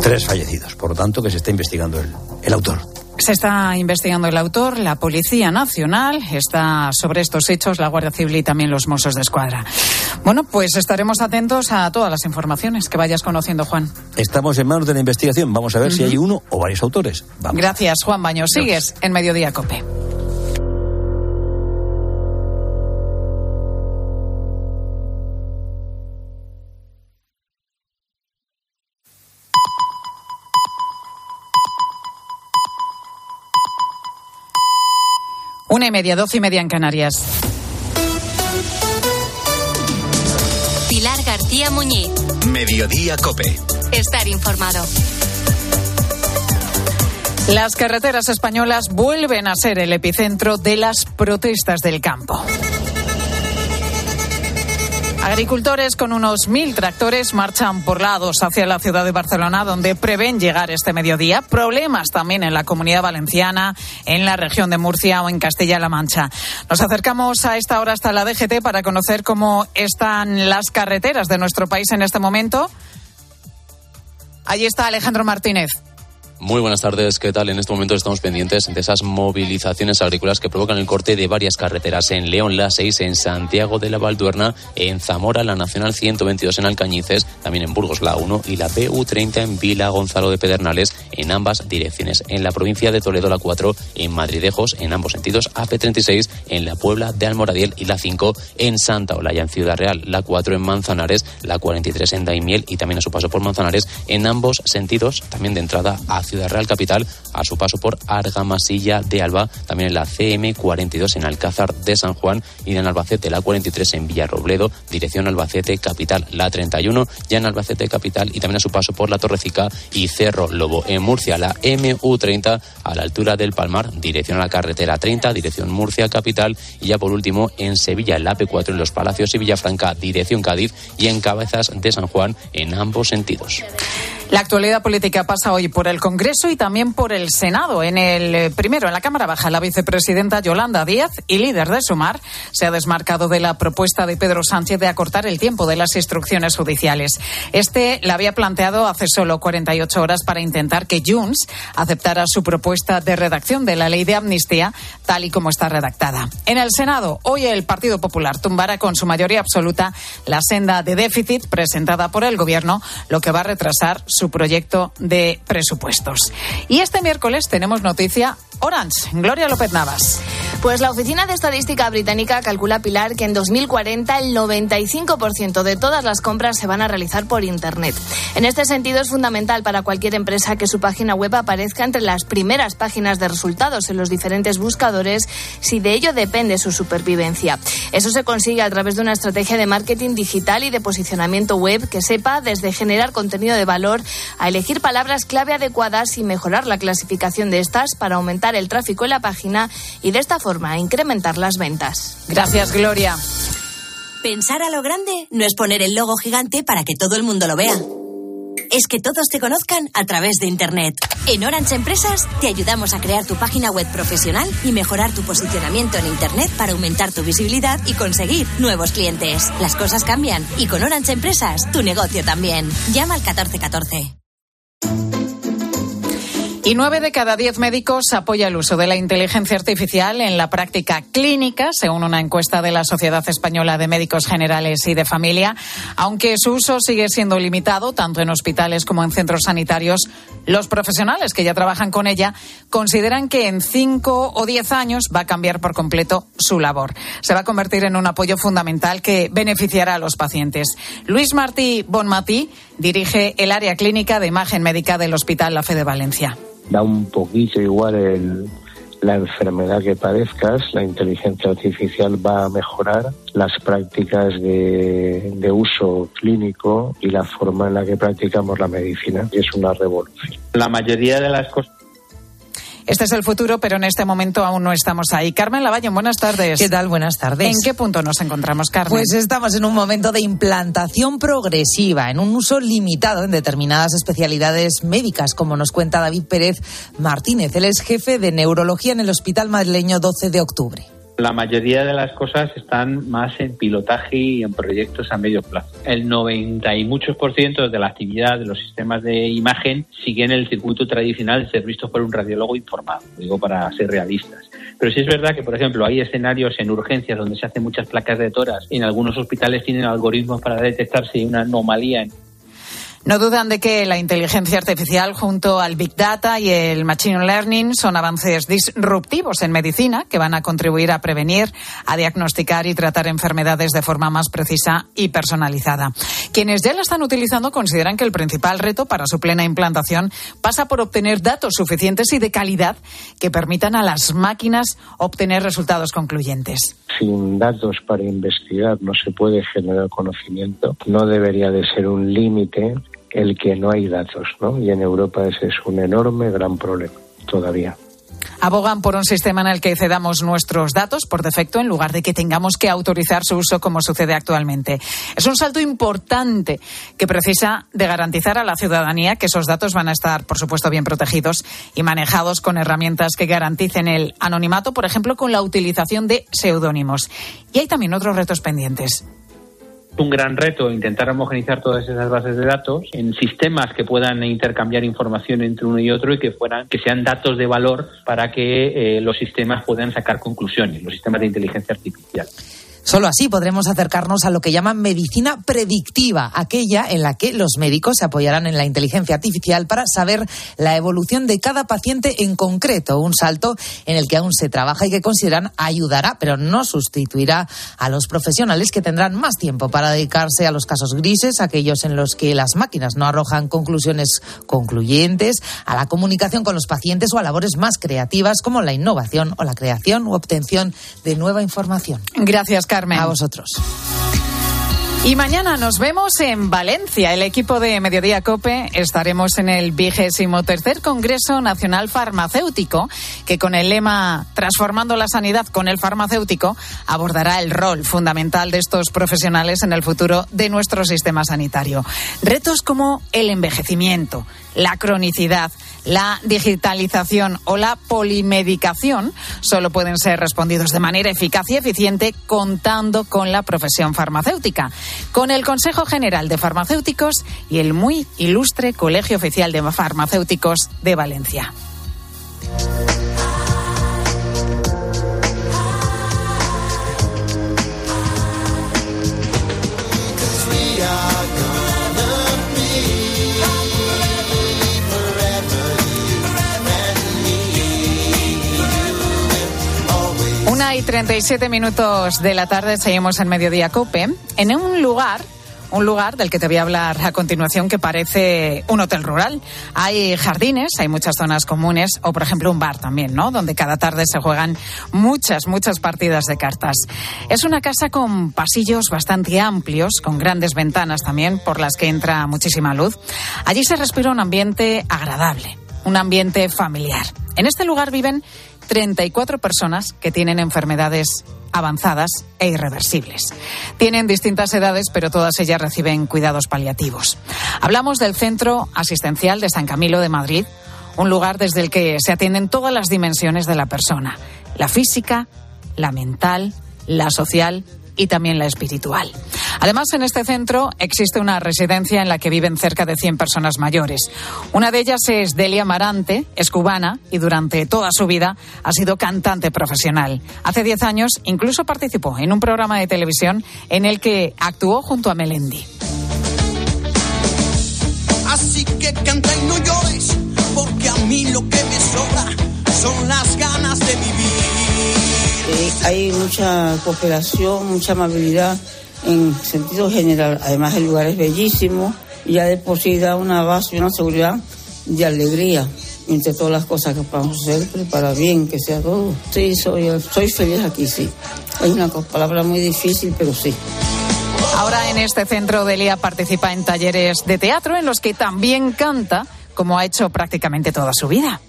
Tres fallecidos, por lo tanto, que se está investigando el, el autor. Se está investigando el autor, la Policía Nacional está sobre estos hechos, la Guardia Civil y también los Mossos de Escuadra. Bueno, pues estaremos atentos a todas las informaciones que vayas conociendo, Juan. Estamos en manos de la investigación. Vamos a ver si hay uno o varios autores. Vamos. Gracias, Juan Baños. Sigues en Mediodía Cope. Y media, doce y media en Canarias. Pilar García Muñiz. Mediodía Cope. Estar informado. Las carreteras españolas vuelven a ser el epicentro de las protestas del campo. Agricultores con unos mil tractores marchan por lados hacia la ciudad de Barcelona, donde prevén llegar este mediodía. Problemas también en la comunidad valenciana, en la región de Murcia o en Castilla-La Mancha. Nos acercamos a esta hora hasta la DGT para conocer cómo están las carreteras de nuestro país en este momento. Allí está Alejandro Martínez. Muy buenas tardes, ¿qué tal? En este momento estamos pendientes de esas movilizaciones agrícolas que provocan el corte de varias carreteras en León la 6, en Santiago de la Valduerna, en Zamora la Nacional 122 en Alcañices, también en Burgos la 1 y la PU30 en Vila Gonzalo de Pedernales en ambas direcciones. En la provincia de Toledo la 4, en Madridejos en ambos sentidos, AP36 en la Puebla de Almoradiel y la 5 en Santa Olaya en Ciudad Real, la 4 en Manzanares, la 43 en Daimiel y también a su paso por Manzanares en ambos sentidos, también de entrada a Ciudad Real Capital, a su paso por Argamasilla de Alba, también en la CM42 en Alcázar de San Juan y en Albacete la 43 en Villarrobledo, dirección Albacete Capital, la 31 ya en Albacete Capital y también a su paso por la Torrecica y Cerro Lobo. En Murcia la MU30 a la altura del Palmar, dirección a la carretera 30, dirección Murcia Capital y ya por último en Sevilla la P4 en Los Palacios y Villafranca, dirección Cádiz y en Cabezas de San Juan en ambos sentidos. La actualidad política pasa hoy por el Congreso y también por el Senado. En el eh, primero, en la Cámara Baja, la vicepresidenta Yolanda Díaz y líder de Sumar se ha desmarcado de la propuesta de Pedro Sánchez de acortar el tiempo de las instrucciones judiciales. Este la había planteado hace solo 48 horas para intentar que Junts aceptara su propuesta de redacción de la ley de amnistía tal y como está redactada. En el Senado, hoy el Partido Popular tumbará con su mayoría absoluta la senda de déficit presentada por el Gobierno, lo que va a retrasar su proyecto de presupuestos. Y este miércoles tenemos noticia Orange. Gloria López Navas. Pues la Oficina de Estadística Británica calcula, Pilar, que en 2040 el 95% de todas las compras se van a realizar por Internet. En este sentido es fundamental para cualquier empresa que su página web aparezca entre las primeras páginas de resultados en los diferentes buscadores si de ello depende su supervivencia. Eso se consigue a través de una estrategia de marketing digital y de posicionamiento web que sepa desde generar contenido de valor a elegir palabras clave adecuadas y mejorar la clasificación de estas para aumentar el tráfico en la página y de esta forma incrementar las ventas. Gracias, Gloria. Pensar a lo grande no es poner el logo gigante para que todo el mundo lo vea. Es que todos te conozcan a través de Internet. En Orange Empresas te ayudamos a crear tu página web profesional y mejorar tu posicionamiento en Internet para aumentar tu visibilidad y conseguir nuevos clientes. Las cosas cambian y con Orange Empresas tu negocio también. Llama al 1414. Y nueve de cada diez médicos apoya el uso de la inteligencia artificial en la práctica clínica, según una encuesta de la Sociedad Española de Médicos Generales y de Familia. Aunque su uso sigue siendo limitado, tanto en hospitales como en centros sanitarios, los profesionales que ya trabajan con ella consideran que en cinco o diez años va a cambiar por completo su labor. Se va a convertir en un apoyo fundamental que beneficiará a los pacientes. Luis Martí Bonmatí dirige el área clínica de imagen médica del Hospital La Fe de Valencia da un poquito igual el, la enfermedad que padezcas, la inteligencia artificial va a mejorar las prácticas de, de, uso clínico y la forma en la que practicamos la medicina, y es una revolución. La mayoría de las cosas este es el futuro, pero en este momento aún no estamos ahí. Carmen Lavalle, buenas tardes. ¿Qué tal? Buenas tardes. ¿En qué punto nos encontramos, Carmen? Pues estamos en un momento de implantación progresiva, en un uso limitado en determinadas especialidades médicas, como nos cuenta David Pérez Martínez. Él es jefe de neurología en el Hospital Madrileño 12 de octubre. La mayoría de las cosas están más en pilotaje y en proyectos a medio plazo. El 90 y muchos por ciento de la actividad de los sistemas de imagen siguen el circuito tradicional de ser vistos por un radiólogo informado, digo para ser realistas. Pero sí es verdad que, por ejemplo, hay escenarios en urgencias donde se hacen muchas placas de toras en algunos hospitales tienen algoritmos para detectar si hay una anomalía en no dudan de que la inteligencia artificial junto al Big Data y el Machine Learning son avances disruptivos en medicina que van a contribuir a prevenir, a diagnosticar y tratar enfermedades de forma más precisa y personalizada. Quienes ya la están utilizando consideran que el principal reto para su plena implantación pasa por obtener datos suficientes y de calidad que permitan a las máquinas obtener resultados concluyentes. Sin datos para investigar no se puede generar conocimiento. No debería de ser un límite el que no hay datos, ¿no? Y en Europa ese es un enorme, gran problema todavía. Abogan por un sistema en el que cedamos nuestros datos por defecto en lugar de que tengamos que autorizar su uso como sucede actualmente. Es un salto importante que precisa de garantizar a la ciudadanía que esos datos van a estar, por supuesto, bien protegidos y manejados con herramientas que garanticen el anonimato, por ejemplo, con la utilización de seudónimos. Y hay también otros retos pendientes un gran reto intentar homogenizar todas esas bases de datos en sistemas que puedan intercambiar información entre uno y otro y que fueran que sean datos de valor para que eh, los sistemas puedan sacar conclusiones, los sistemas de inteligencia artificial. Solo así podremos acercarnos a lo que llaman medicina predictiva, aquella en la que los médicos se apoyarán en la inteligencia artificial para saber la evolución de cada paciente en concreto, un salto en el que aún se trabaja y que consideran ayudará, pero no sustituirá a los profesionales que tendrán más tiempo para dedicarse a los casos grises, aquellos en los que las máquinas no arrojan conclusiones concluyentes, a la comunicación con los pacientes o a labores más creativas como la innovación o la creación u obtención de nueva información. Gracias, Carmen. A vosotros. Y mañana nos vemos en Valencia. El equipo de Mediodía Cope estaremos en el vigésimo tercer Congreso Nacional Farmacéutico, que con el lema Transformando la sanidad con el farmacéutico abordará el rol fundamental de estos profesionales en el futuro de nuestro sistema sanitario. Retos como el envejecimiento, la cronicidad, la digitalización o la polimedicación solo pueden ser respondidos de manera eficaz y eficiente contando con la profesión farmacéutica, con el Consejo General de Farmacéuticos y el muy ilustre Colegio Oficial de Farmacéuticos de Valencia. Y 37 minutos de la tarde seguimos en Mediodía Cope, en un lugar un lugar del que te voy a hablar a continuación que parece un hotel rural. Hay jardines, hay muchas zonas comunes o, por ejemplo, un bar también, ¿no? Donde cada tarde se juegan muchas, muchas partidas de cartas. Es una casa con pasillos bastante amplios, con grandes ventanas también por las que entra muchísima luz. Allí se respira un ambiente agradable, un ambiente familiar. En este lugar viven 34 personas que tienen enfermedades avanzadas e irreversibles. Tienen distintas edades, pero todas ellas reciben cuidados paliativos. Hablamos del Centro Asistencial de San Camilo de Madrid, un lugar desde el que se atienden todas las dimensiones de la persona, la física, la mental, la social y también la espiritual. Además, en este centro existe una residencia en la que viven cerca de 100 personas mayores. Una de ellas es Delia Marante, es cubana y durante toda su vida ha sido cantante profesional. Hace 10 años incluso participó en un programa de televisión en el que actuó junto a Melendi. Así que canta y no llores, porque a mí lo que me sobra son las ganas de vivir. Eh, hay mucha cooperación, mucha amabilidad en sentido general. Además el lugar es bellísimo y ya de por sí da una base y una seguridad de alegría entre todas las cosas que podamos hacer, para bien, que sea todo. Sí, soy, soy feliz aquí, sí. Es una palabra muy difícil, pero sí. Ahora en este centro Delia participa en talleres de teatro en los que también canta, como ha hecho prácticamente toda su vida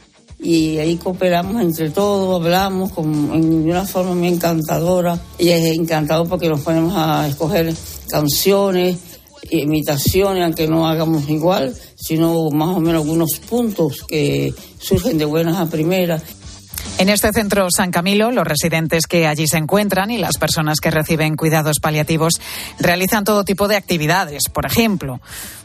y ahí cooperamos entre todos, hablamos con, en una forma muy encantadora y es encantado porque nos ponemos a escoger canciones, imitaciones, aunque no hagamos igual, sino más o menos algunos puntos que surgen de buenas a primeras. En este centro San Camilo, los residentes que allí se encuentran y las personas que reciben cuidados paliativos realizan todo tipo de actividades. Por ejemplo,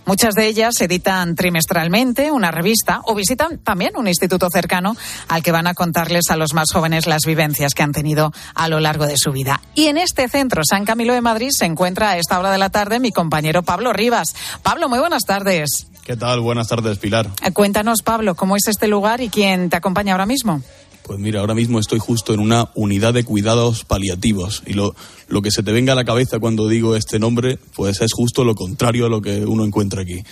muchas de ellas editan trimestralmente una revista o visitan también un instituto cercano al que van a contarles a los más jóvenes las vivencias que han tenido a lo largo de su vida. Y en este centro San Camilo de Madrid se encuentra a esta hora de la tarde mi compañero Pablo Rivas. Pablo, muy buenas tardes. ¿Qué tal? Buenas tardes, Pilar. Eh, Cuéntanos, Pablo, cómo es este lugar y quién te acompaña ahora mismo. Pues mira, ahora mismo estoy justo en una unidad de cuidados paliativos y lo, lo que se te venga a la cabeza cuando digo este nombre, pues es justo lo contrario a lo que uno encuentra aquí.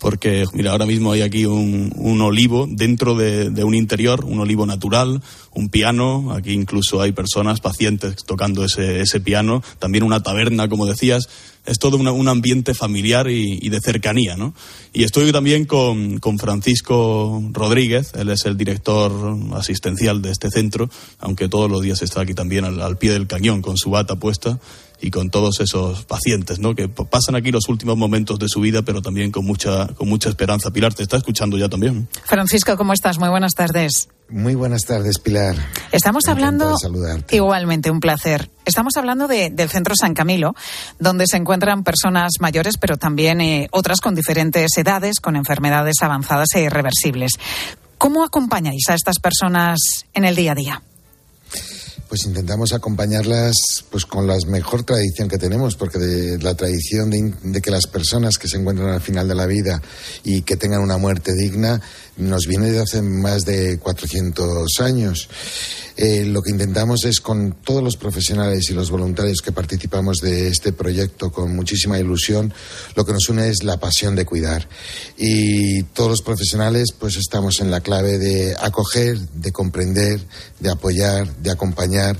Porque, mira, ahora mismo hay aquí un, un olivo dentro de, de un interior, un olivo natural, un piano, aquí incluso hay personas, pacientes tocando ese, ese piano, también una taberna, como decías, es todo un ambiente familiar y, de cercanía, ¿no? Y estoy también con, con Francisco Rodríguez, él es el director asistencial de este centro, aunque todos los días está aquí también al pie del cañón con su bata puesta y con todos esos pacientes, ¿no? Que pasan aquí los últimos momentos de su vida, pero también con mucha, con mucha esperanza. Pilar, ¿te está escuchando ya también? Francisco, ¿cómo estás? Muy buenas tardes. Muy buenas tardes, Pilar. Estamos hablando. de saludarte. Igualmente, un placer. Estamos hablando de- del Centro San Camilo, donde se encuentran personas mayores, pero también eh, otras con diferentes edades, con enfermedades avanzadas e irreversibles. ¿Cómo acompañáis a estas personas en el día a día? Pues intentamos acompañarlas pues con la mejor tradición que tenemos, porque de la tradición de, de que las personas que se encuentran al final de la vida y que tengan una muerte digna nos viene de hace más de 400 años. Eh, lo que intentamos es con todos los profesionales y los voluntarios que participamos de este proyecto con muchísima ilusión, lo que nos une es la pasión de cuidar. Y todos los profesionales pues estamos en la clave de acoger, de comprender, de apoyar, de acompañar,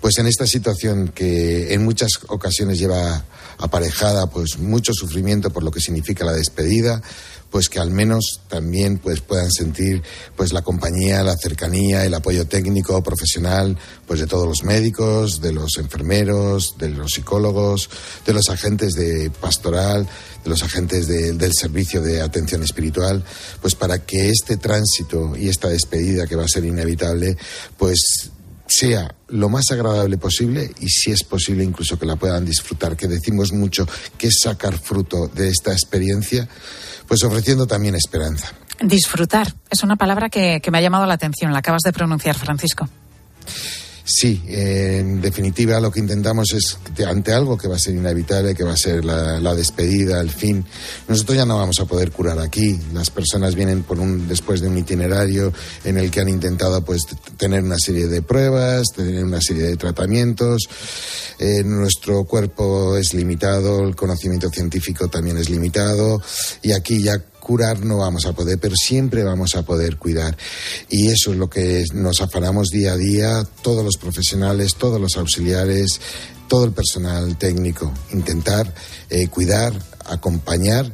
pues en esta situación que en muchas ocasiones lleva aparejada pues mucho sufrimiento por lo que significa la despedida, pues que al menos también pues puedan sentir pues la compañía, la cercanía, el apoyo técnico, profesional, pues de todos los médicos, de los enfermeros, de los psicólogos, de los agentes de pastoral, de los agentes de- del servicio de atención espiritual, pues para que este tránsito y esta despedida que va a ser inevitable, pues sea lo más agradable posible y si es posible incluso que la puedan disfrutar, que decimos mucho que es sacar fruto de esta experiencia, pues ofreciendo también esperanza. Disfrutar. Es una palabra que, que me ha llamado la atención. La acabas de pronunciar, Francisco. Sí, en definitiva lo que intentamos es, ante algo que va a ser inevitable, que va a ser la, la despedida, el fin, nosotros ya no vamos a poder curar aquí. Las personas vienen por un, después de un itinerario en el que han intentado pues, tener una serie de pruebas, tener una serie de tratamientos. Eh, nuestro cuerpo es limitado, el conocimiento científico también es limitado y aquí ya curar no vamos a poder, pero siempre vamos a poder cuidar. Y eso es lo que nos afanamos día a día, todos los profesionales, todos los auxiliares, todo el personal técnico, intentar eh, cuidar, acompañar,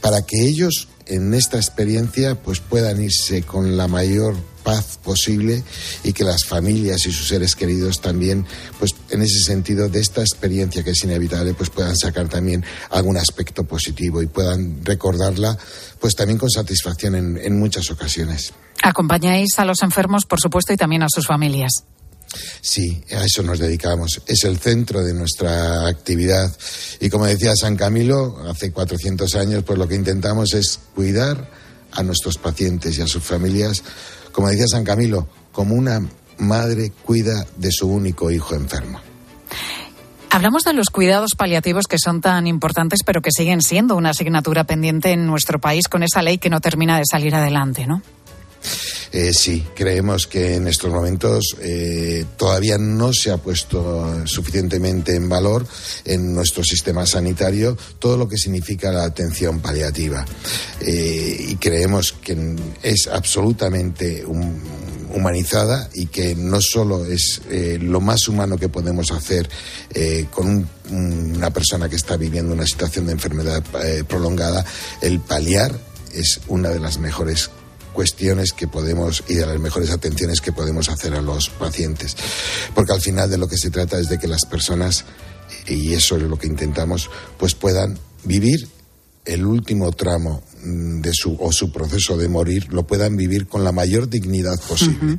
para que ellos en esta experiencia pues puedan irse con la mayor paz posible y que las familias y sus seres queridos también pues en ese sentido de esta experiencia que es inevitable pues puedan sacar también algún aspecto positivo y puedan recordarla pues también con satisfacción en, en muchas ocasiones. Acompañáis a los enfermos, por supuesto, y también a sus familias. Sí, a eso nos dedicamos. Es el centro de nuestra actividad. Y como decía San Camilo, hace 400 años, pues lo que intentamos es cuidar a nuestros pacientes y a sus familias, como decía San Camilo, como una madre cuida de su único hijo enfermo. Hablamos de los cuidados paliativos que son tan importantes, pero que siguen siendo una asignatura pendiente en nuestro país con esa ley que no termina de salir adelante, ¿no? Eh, sí, creemos que en estos momentos eh, todavía no se ha puesto suficientemente en valor en nuestro sistema sanitario todo lo que significa la atención paliativa. Eh, y creemos que es absolutamente hum- humanizada y que no solo es lo más humano que podemos hacer con un- una persona que está viviendo una situación de enfermedad prolongada, el paliar es una de las mejores cuestiones que podemos y de las mejores atenciones que podemos hacer a los pacientes. Porque al final de lo que se trata es de que las personas, y eso es lo que intentamos, pues puedan vivir el último tramo mm, de su o su proceso de morir lo puedan vivir con la mayor dignidad posible.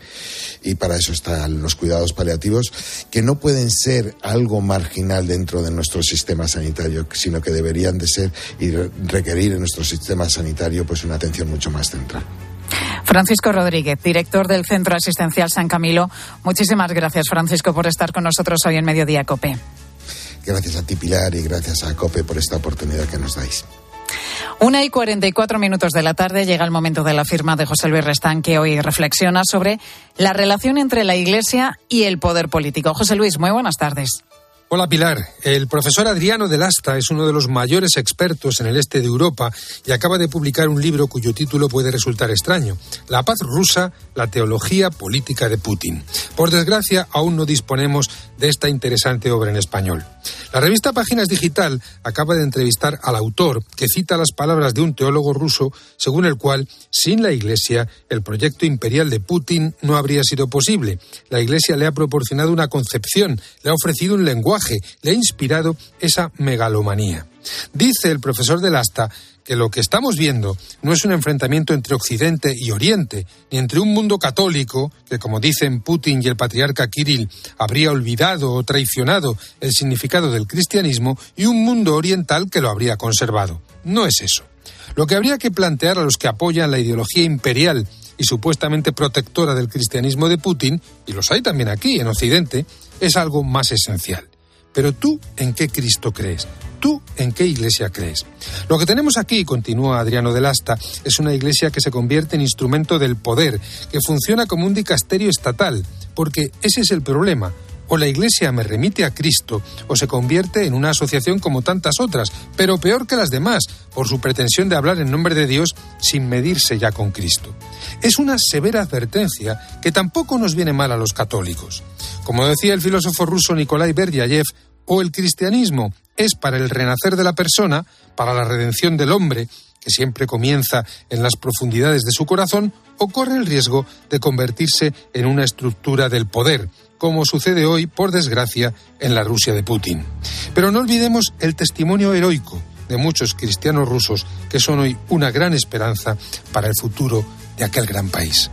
Y para eso están los cuidados paliativos, que no pueden ser algo marginal dentro de nuestro sistema sanitario, sino que deberían de ser y requerir en nuestro sistema sanitario pues una atención mucho más central. Francisco Rodríguez, director del Centro Asistencial San Camilo. Muchísimas gracias, Francisco, por estar con nosotros hoy en Mediodía Cope. Gracias a ti, Pilar, y gracias a COPE por esta oportunidad que nos dais. Una y cuarenta y cuatro minutos de la tarde llega el momento de la firma de José Luis Restán, que hoy reflexiona sobre la relación entre la Iglesia y el poder político. José Luis, muy buenas tardes. Hola Pilar, el profesor Adriano del Asta es uno de los mayores expertos en el este de Europa y acaba de publicar un libro cuyo título puede resultar extraño, La paz rusa, la teología política de Putin. Por desgracia, aún no disponemos de esta interesante obra en español. La revista Páginas Digital acaba de entrevistar al autor, que cita las palabras de un teólogo ruso, según el cual, sin la Iglesia, el proyecto imperial de Putin no habría sido posible. La Iglesia le ha proporcionado una concepción, le ha ofrecido un lenguaje, le ha inspirado esa megalomanía. Dice el profesor del Asta que lo que estamos viendo no es un enfrentamiento entre Occidente y Oriente, ni entre un mundo católico, que como dicen Putin y el patriarca Kirill, habría olvidado o traicionado el significado del cristianismo, y un mundo oriental que lo habría conservado. No es eso. Lo que habría que plantear a los que apoyan la ideología imperial y supuestamente protectora del cristianismo de Putin, y los hay también aquí, en Occidente, es algo más esencial. Pero tú, ¿en qué Cristo crees? ¿Tú en qué iglesia crees? Lo que tenemos aquí, continúa Adriano del Asta, es una iglesia que se convierte en instrumento del poder, que funciona como un dicasterio estatal, porque ese es el problema. O la iglesia me remite a Cristo, o se convierte en una asociación como tantas otras, pero peor que las demás, por su pretensión de hablar en nombre de Dios sin medirse ya con Cristo. Es una severa advertencia que tampoco nos viene mal a los católicos. Como decía el filósofo ruso Nikolai Berdyaev, o el cristianismo es para el renacer de la persona, para la redención del hombre, que siempre comienza en las profundidades de su corazón, o corre el riesgo de convertirse en una estructura del poder, como sucede hoy, por desgracia, en la Rusia de Putin. Pero no olvidemos el testimonio heroico de muchos cristianos rusos que son hoy una gran esperanza para el futuro de aquel gran país.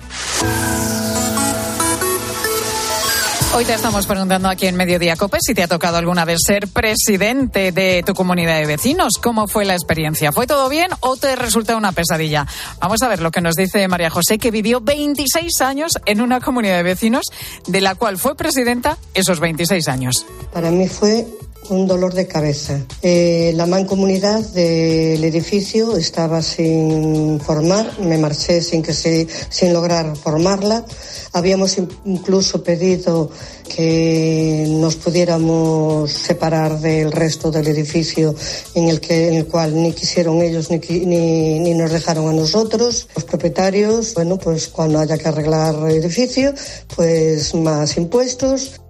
Hoy te estamos preguntando aquí en Mediodía Cope si te ha tocado alguna vez ser presidente de tu comunidad de vecinos. ¿Cómo fue la experiencia? ¿Fue todo bien o te resulta una pesadilla? Vamos a ver lo que nos dice María José, que vivió 26 años en una comunidad de vecinos, de la cual fue presidenta esos 26 años. Para mí fue un dolor de cabeza. Eh, la mancomunidad del edificio estaba sin formar, me marché sin, que se, sin lograr formarla. Habíamos incluso pedido que nos pudiéramos separar del resto del edificio en el, que, en el cual ni quisieron ellos ni, ni, ni nos dejaron a nosotros. Los propietarios, bueno, pues cuando haya que arreglar el edificio, pues más impuestos.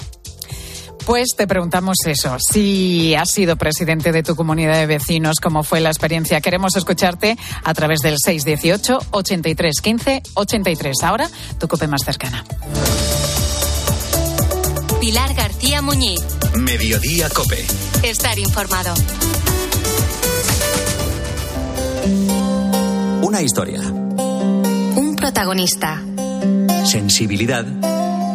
Pues te preguntamos eso, si has sido presidente de tu comunidad de vecinos, cómo fue la experiencia. Queremos escucharte a través del 618 83 15 83. Ahora, tu cope más cercana. Pilar García Muñiz. Mediodía Cope. Estar informado. Una historia. Un protagonista. Sensibilidad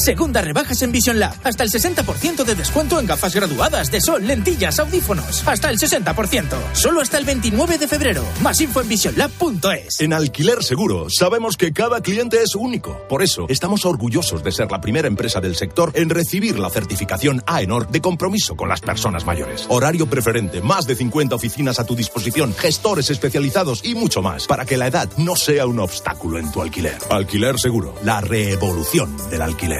Segunda rebajas en Vision Lab. Hasta el 60% de descuento en gafas graduadas de sol, lentillas, audífonos. Hasta el 60%. Solo hasta el 29 de febrero. Más info en visionlab.es. En Alquiler Seguro sabemos que cada cliente es único. Por eso estamos orgullosos de ser la primera empresa del sector en recibir la certificación AENOR de compromiso con las personas mayores. Horario preferente, más de 50 oficinas a tu disposición, gestores especializados y mucho más para que la edad no sea un obstáculo en tu alquiler. Alquiler Seguro, la revolución del alquiler.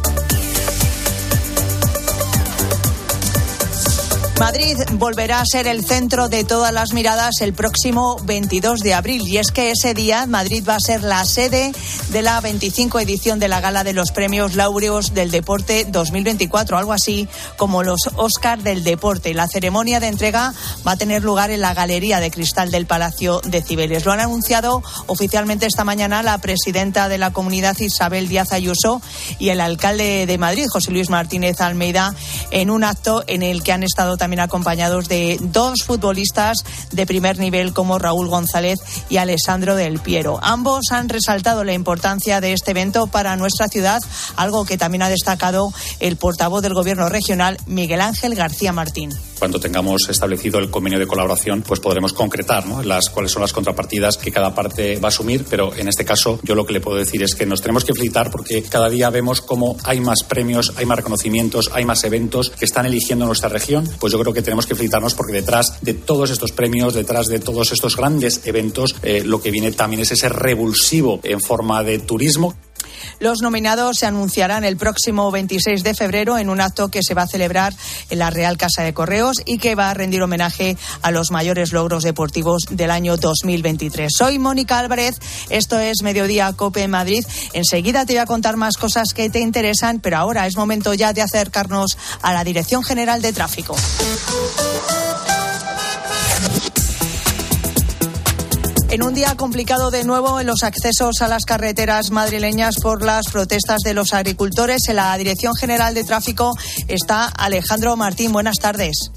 Madrid volverá a ser el centro de todas las miradas el próximo 22 de abril. Y es que ese día Madrid va a ser la sede de la 25 edición de la Gala de los Premios Laureos del Deporte 2024, algo así como los Oscar del Deporte. La ceremonia de entrega va a tener lugar en la Galería de Cristal del Palacio de Cibeles. Lo han anunciado oficialmente esta mañana la presidenta de la comunidad Isabel Díaz Ayuso y el alcalde de Madrid, José Luis Martínez Almeida, en un acto en el que han estado también acompañados de dos futbolistas de primer nivel como Raúl González y Alessandro del Piero. Ambos han resaltado la importancia de este evento para nuestra ciudad, algo que también ha destacado el portavoz del Gobierno regional, Miguel Ángel García Martín cuando tengamos establecido el convenio de colaboración, pues podremos concretar las, cuáles son las contrapartidas que cada parte va a asumir. Pero en este caso, yo lo que le puedo decir es que nos tenemos que felicitar porque cada día vemos cómo hay más premios, hay más reconocimientos, hay más eventos que están eligiendo nuestra región. Pues yo creo que tenemos que felicitarnos porque detrás de todos estos premios, detrás de todos estos grandes eventos, eh, lo que viene también es ese revulsivo en forma de turismo. Los nominados se anunciarán el próximo 26 de febrero en un acto que se va a celebrar en la Real Casa de Correos y que va a rendir homenaje a los mayores logros deportivos del año 2023. Soy Mónica Álvarez, esto es Mediodía Cope en Madrid. Enseguida te voy a contar más cosas que te interesan, pero ahora es momento ya de acercarnos a la Dirección General de Tráfico. En un día complicado de nuevo en los accesos a las carreteras madrileñas por las protestas de los agricultores, en la Dirección General de Tráfico está Alejandro Martín. Buenas tardes.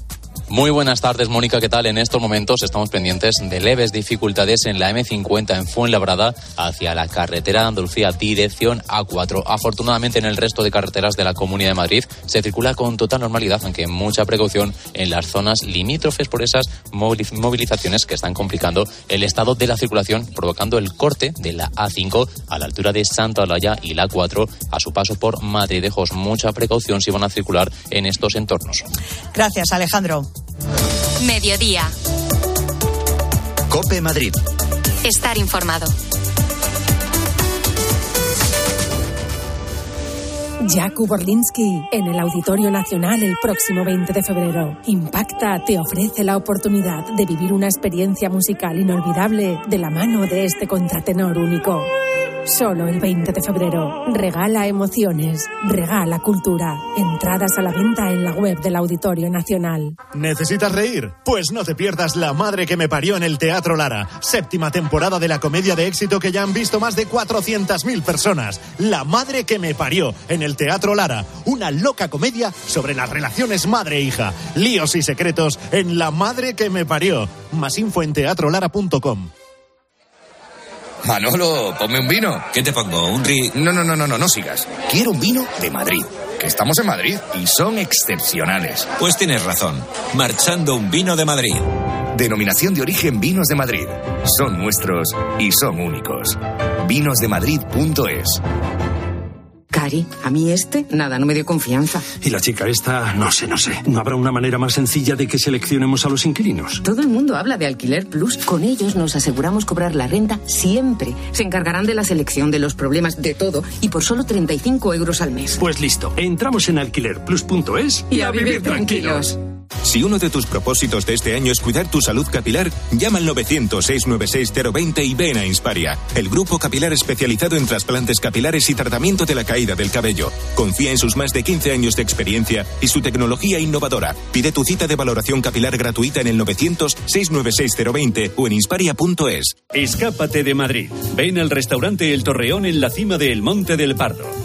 Muy buenas tardes, Mónica. ¿Qué tal? En estos momentos estamos pendientes de leves dificultades en la M50 en Fuenlabrada hacia la carretera de Andalucía, dirección A4. Afortunadamente, en el resto de carreteras de la Comunidad de Madrid se circula con total normalidad, aunque mucha precaución en las zonas limítrofes por esas movilizaciones que están complicando el estado de la circulación, provocando el corte de la A5 a la altura de Santa Olaya y la A4 a su paso por Madridejos. Mucha precaución si van a circular en estos entornos. Gracias, Alejandro. Mediodía. Cope Madrid. Estar informado. Jakub Orlinsky en el Auditorio Nacional el próximo 20 de febrero. Impacta te ofrece la oportunidad de vivir una experiencia musical inolvidable de la mano de este contratenor único. Solo el 20 de febrero. Regala emociones, regala cultura. Entradas a la venta en la web del Auditorio Nacional. ¿Necesitas reír? Pues no te pierdas La Madre que me parió en el Teatro Lara. Séptima temporada de la comedia de éxito que ya han visto más de 400.000 personas. La Madre que me parió en el Teatro Lara. Una loca comedia sobre las relaciones madre-hija. Líos y secretos en La Madre que me parió. Más info en teatrolara.com. Manolo, ponme un vino. ¿Qué te pongo? ¿Un ri...? No, no, no, no, no, no sigas. Quiero un vino de Madrid. Que estamos en Madrid y son excepcionales. Pues tienes razón. Marchando un vino de Madrid. Denominación de origen Vinos de Madrid. Son nuestros y son únicos. Vinosdemadrid.es Cari, a mí este, nada, no me dio confianza. Y la chica esta, no sé, no sé. ¿No habrá una manera más sencilla de que seleccionemos a los inquilinos? Todo el mundo habla de Alquiler Plus. Con ellos nos aseguramos cobrar la renta siempre. Se encargarán de la selección, de los problemas, de todo. Y por solo 35 euros al mes. Pues listo, entramos en alquilerplus.es y, a, vivir, tranquilos. Si uno de tus propósitos de este año es cuidar tu salud capilar, llama al 900-696-020 y ven a Insparia, el grupo capilar especializado en trasplantes capilares y tratamiento de la caída del cabello. Confía en sus más de 15 años de experiencia y su tecnología innovadora. Pide tu cita de valoración capilar gratuita en el 900-696-020 o en insparia.es. Escápate de Madrid. Ven al restaurante El Torreón en la cima del Monte del Pardo.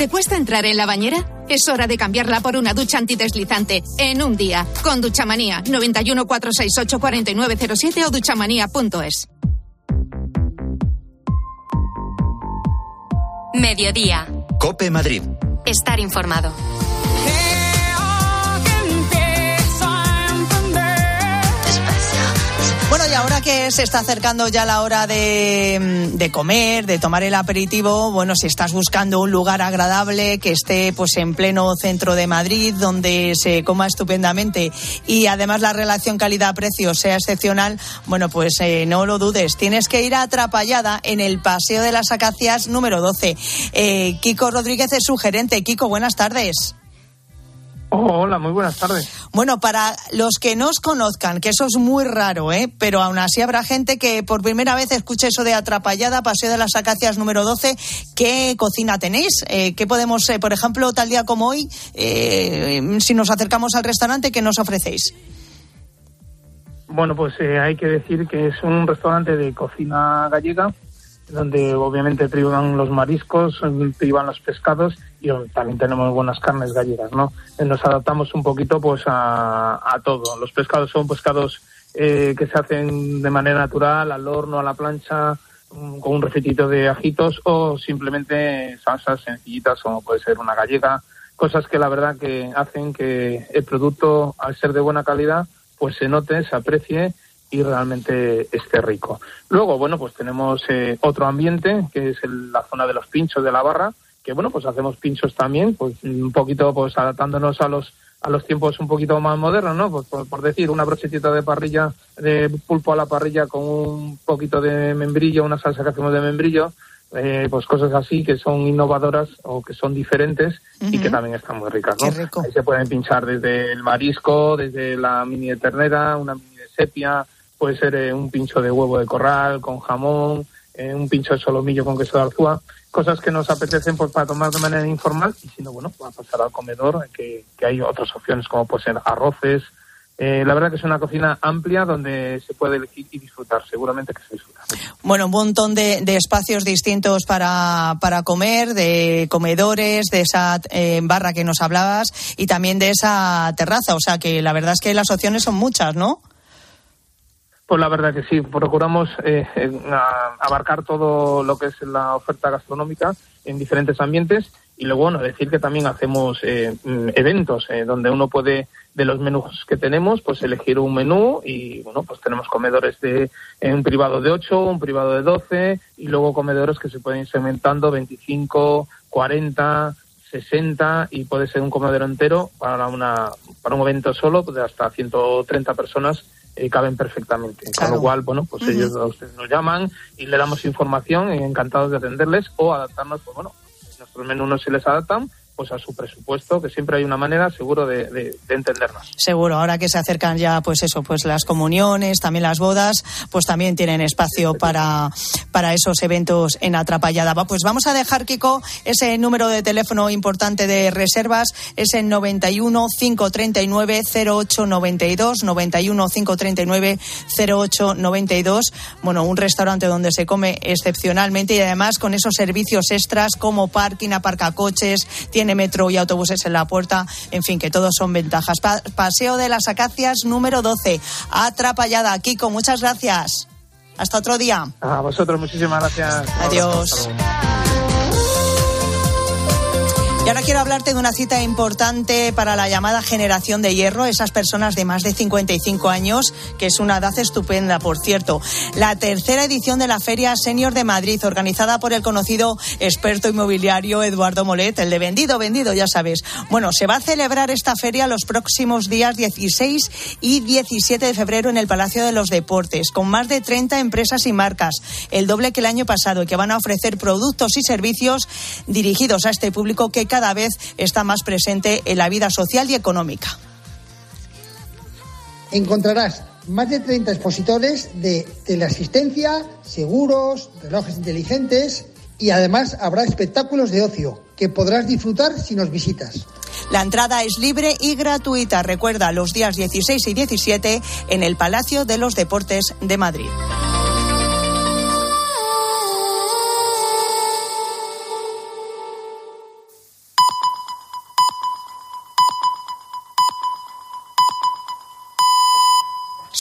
¿Te cuesta entrar en la bañera? Es hora de cambiarla por una ducha antideslizante en un día. Con Duchamanía 91 468 4907 o duchamanía.es. Mediodía. Cope Madrid. Estar informado. Bueno, y ahora que se está acercando ya la hora de, de, comer, de tomar el aperitivo, bueno, si estás buscando un lugar agradable que esté pues en pleno centro de Madrid, donde se coma estupendamente y además la relación calidad-precio sea excepcional, bueno, pues eh, no lo dudes, tienes que ir Atrapallada en el Paseo de las Acacias número 12. Eh, Kiko Rodríguez es su gerente. Kiko, buenas tardes. Oh, hola, muy buenas tardes. Bueno, para los que no os conozcan, que eso es muy raro, ¿eh? pero aún así habrá gente que por primera vez escuche eso de Atrapallada, Paseo de las Acacias número 12. ¿Qué cocina tenéis? Eh, ¿Qué podemos, eh, por ejemplo, tal día como hoy, eh, si nos acercamos al restaurante, qué nos ofrecéis? Bueno, pues hay que decir que es un restaurante de cocina gallega donde obviamente privan los mariscos, privan los pescados y también tenemos buenas carnes gallegas, ¿no? Nos adaptamos un poquito pues a, todo. Los pescados son pescados eh, que se hacen de manera natural, al horno, a la plancha, um, con un refitito de ajitos o simplemente salsas sencillitas como puede ser una gallega, cosas que la verdad que hacen que el producto, al ser de buena calidad, pues se note, se aprecie y realmente esté rico. Luego, bueno, pues tenemos eh, otro ambiente, que es el, la zona de los pinchos de la barra, que bueno, pues hacemos pinchos también, pues un poquito pues adaptándonos a los a los tiempos un poquito más modernos, ¿no? Pues por, por decir, una brochetita de parrilla, de pulpo a la parrilla con un poquito de membrillo, una salsa que hacemos de membrillo, eh, pues cosas así que son innovadoras o que son diferentes y que también están muy ricas, ¿no? Ahí se pueden pinchar desde el marisco, desde la mini de ternera, una mini de sepia, puede ser eh, un pincho de huevo de corral con jamón, eh, un pincho de solomillo con queso de arzúa, cosas que nos apetecen pues para tomar de manera informal y si no, bueno, va a pasar al comedor, que, que hay otras opciones como pueden ser arroces. Eh, la verdad que es una cocina amplia donde se puede elegir y disfrutar, seguramente que se disfruta. Bueno, un montón de, de espacios distintos para, para, comer, de comedores, de esa eh, barra que nos hablabas y también de esa terraza. O sea que la verdad es que las opciones son muchas, ¿no? Pues la verdad que sí, procuramos eh, abarcar todo lo que es la oferta gastronómica en diferentes ambientes y luego bueno, decir que también hacemos eh, eventos eh, donde uno puede de los menús que tenemos pues elegir un menú y bueno pues tenemos comedores de un privado de 8, un privado de 12 y luego comedores que se pueden ir segmentando 25, 40, 60 y puede ser un comedor entero para una para un evento solo pues de hasta 130 personas eh, caben perfectamente. Claro. Con lo cual, bueno, pues uh -huh. ellos a ustedes nos llaman y le damos información y encantados de atenderles o adaptarnos, pues bueno, nuestros menús no se les adaptan, pues a su presupuesto, que siempre hay una manera seguro de, de, de, entendernos. Seguro, ahora que se acercan ya, pues eso, pues las comuniones, también las bodas, pues también tienen espacio para, para esos eventos en Atrapallada. Pues vamos a dejar, Kiko, ese número de teléfono importante de reservas, es el 91 539 0892, 91 539 0892. Bueno, un restaurante donde se come excepcionalmente y además con esos servicios extras como parking, aparcacoches, tiene tiene metro y autobuses en la puerta, en fin, que todos son ventajas. Paseo de las Acacias número 12, atrapallada. Kiko, muchas gracias. Hasta otro día. A vosotros, muchísimas gracias. Adiós. Ahora quiero hablarte de una cita importante para la llamada generación de hierro, esas personas de más de 55 años, que es una edad estupenda, por cierto. La tercera edición de la Feria Senior de Madrid, organizada por el conocido experto inmobiliario Eduardo Molet, el de vendido, vendido, ya sabes. Bueno, se va a celebrar esta feria los próximos días 16 y 17 de febrero en el Palacio de los Deportes, con más de 30 empresas y marcas, el doble que el año pasado, que van a ofrecer productos y servicios dirigidos a este público que cada vez está más presente en la vida social y económica. Encontrarás más de 30 expositores de teleasistencia, seguros, relojes inteligentes y además habrá espectáculos de ocio que podrás disfrutar si nos visitas. La entrada es libre y gratuita. Recuerda los días 16 y 17 en el Palacio de los Deportes de Madrid.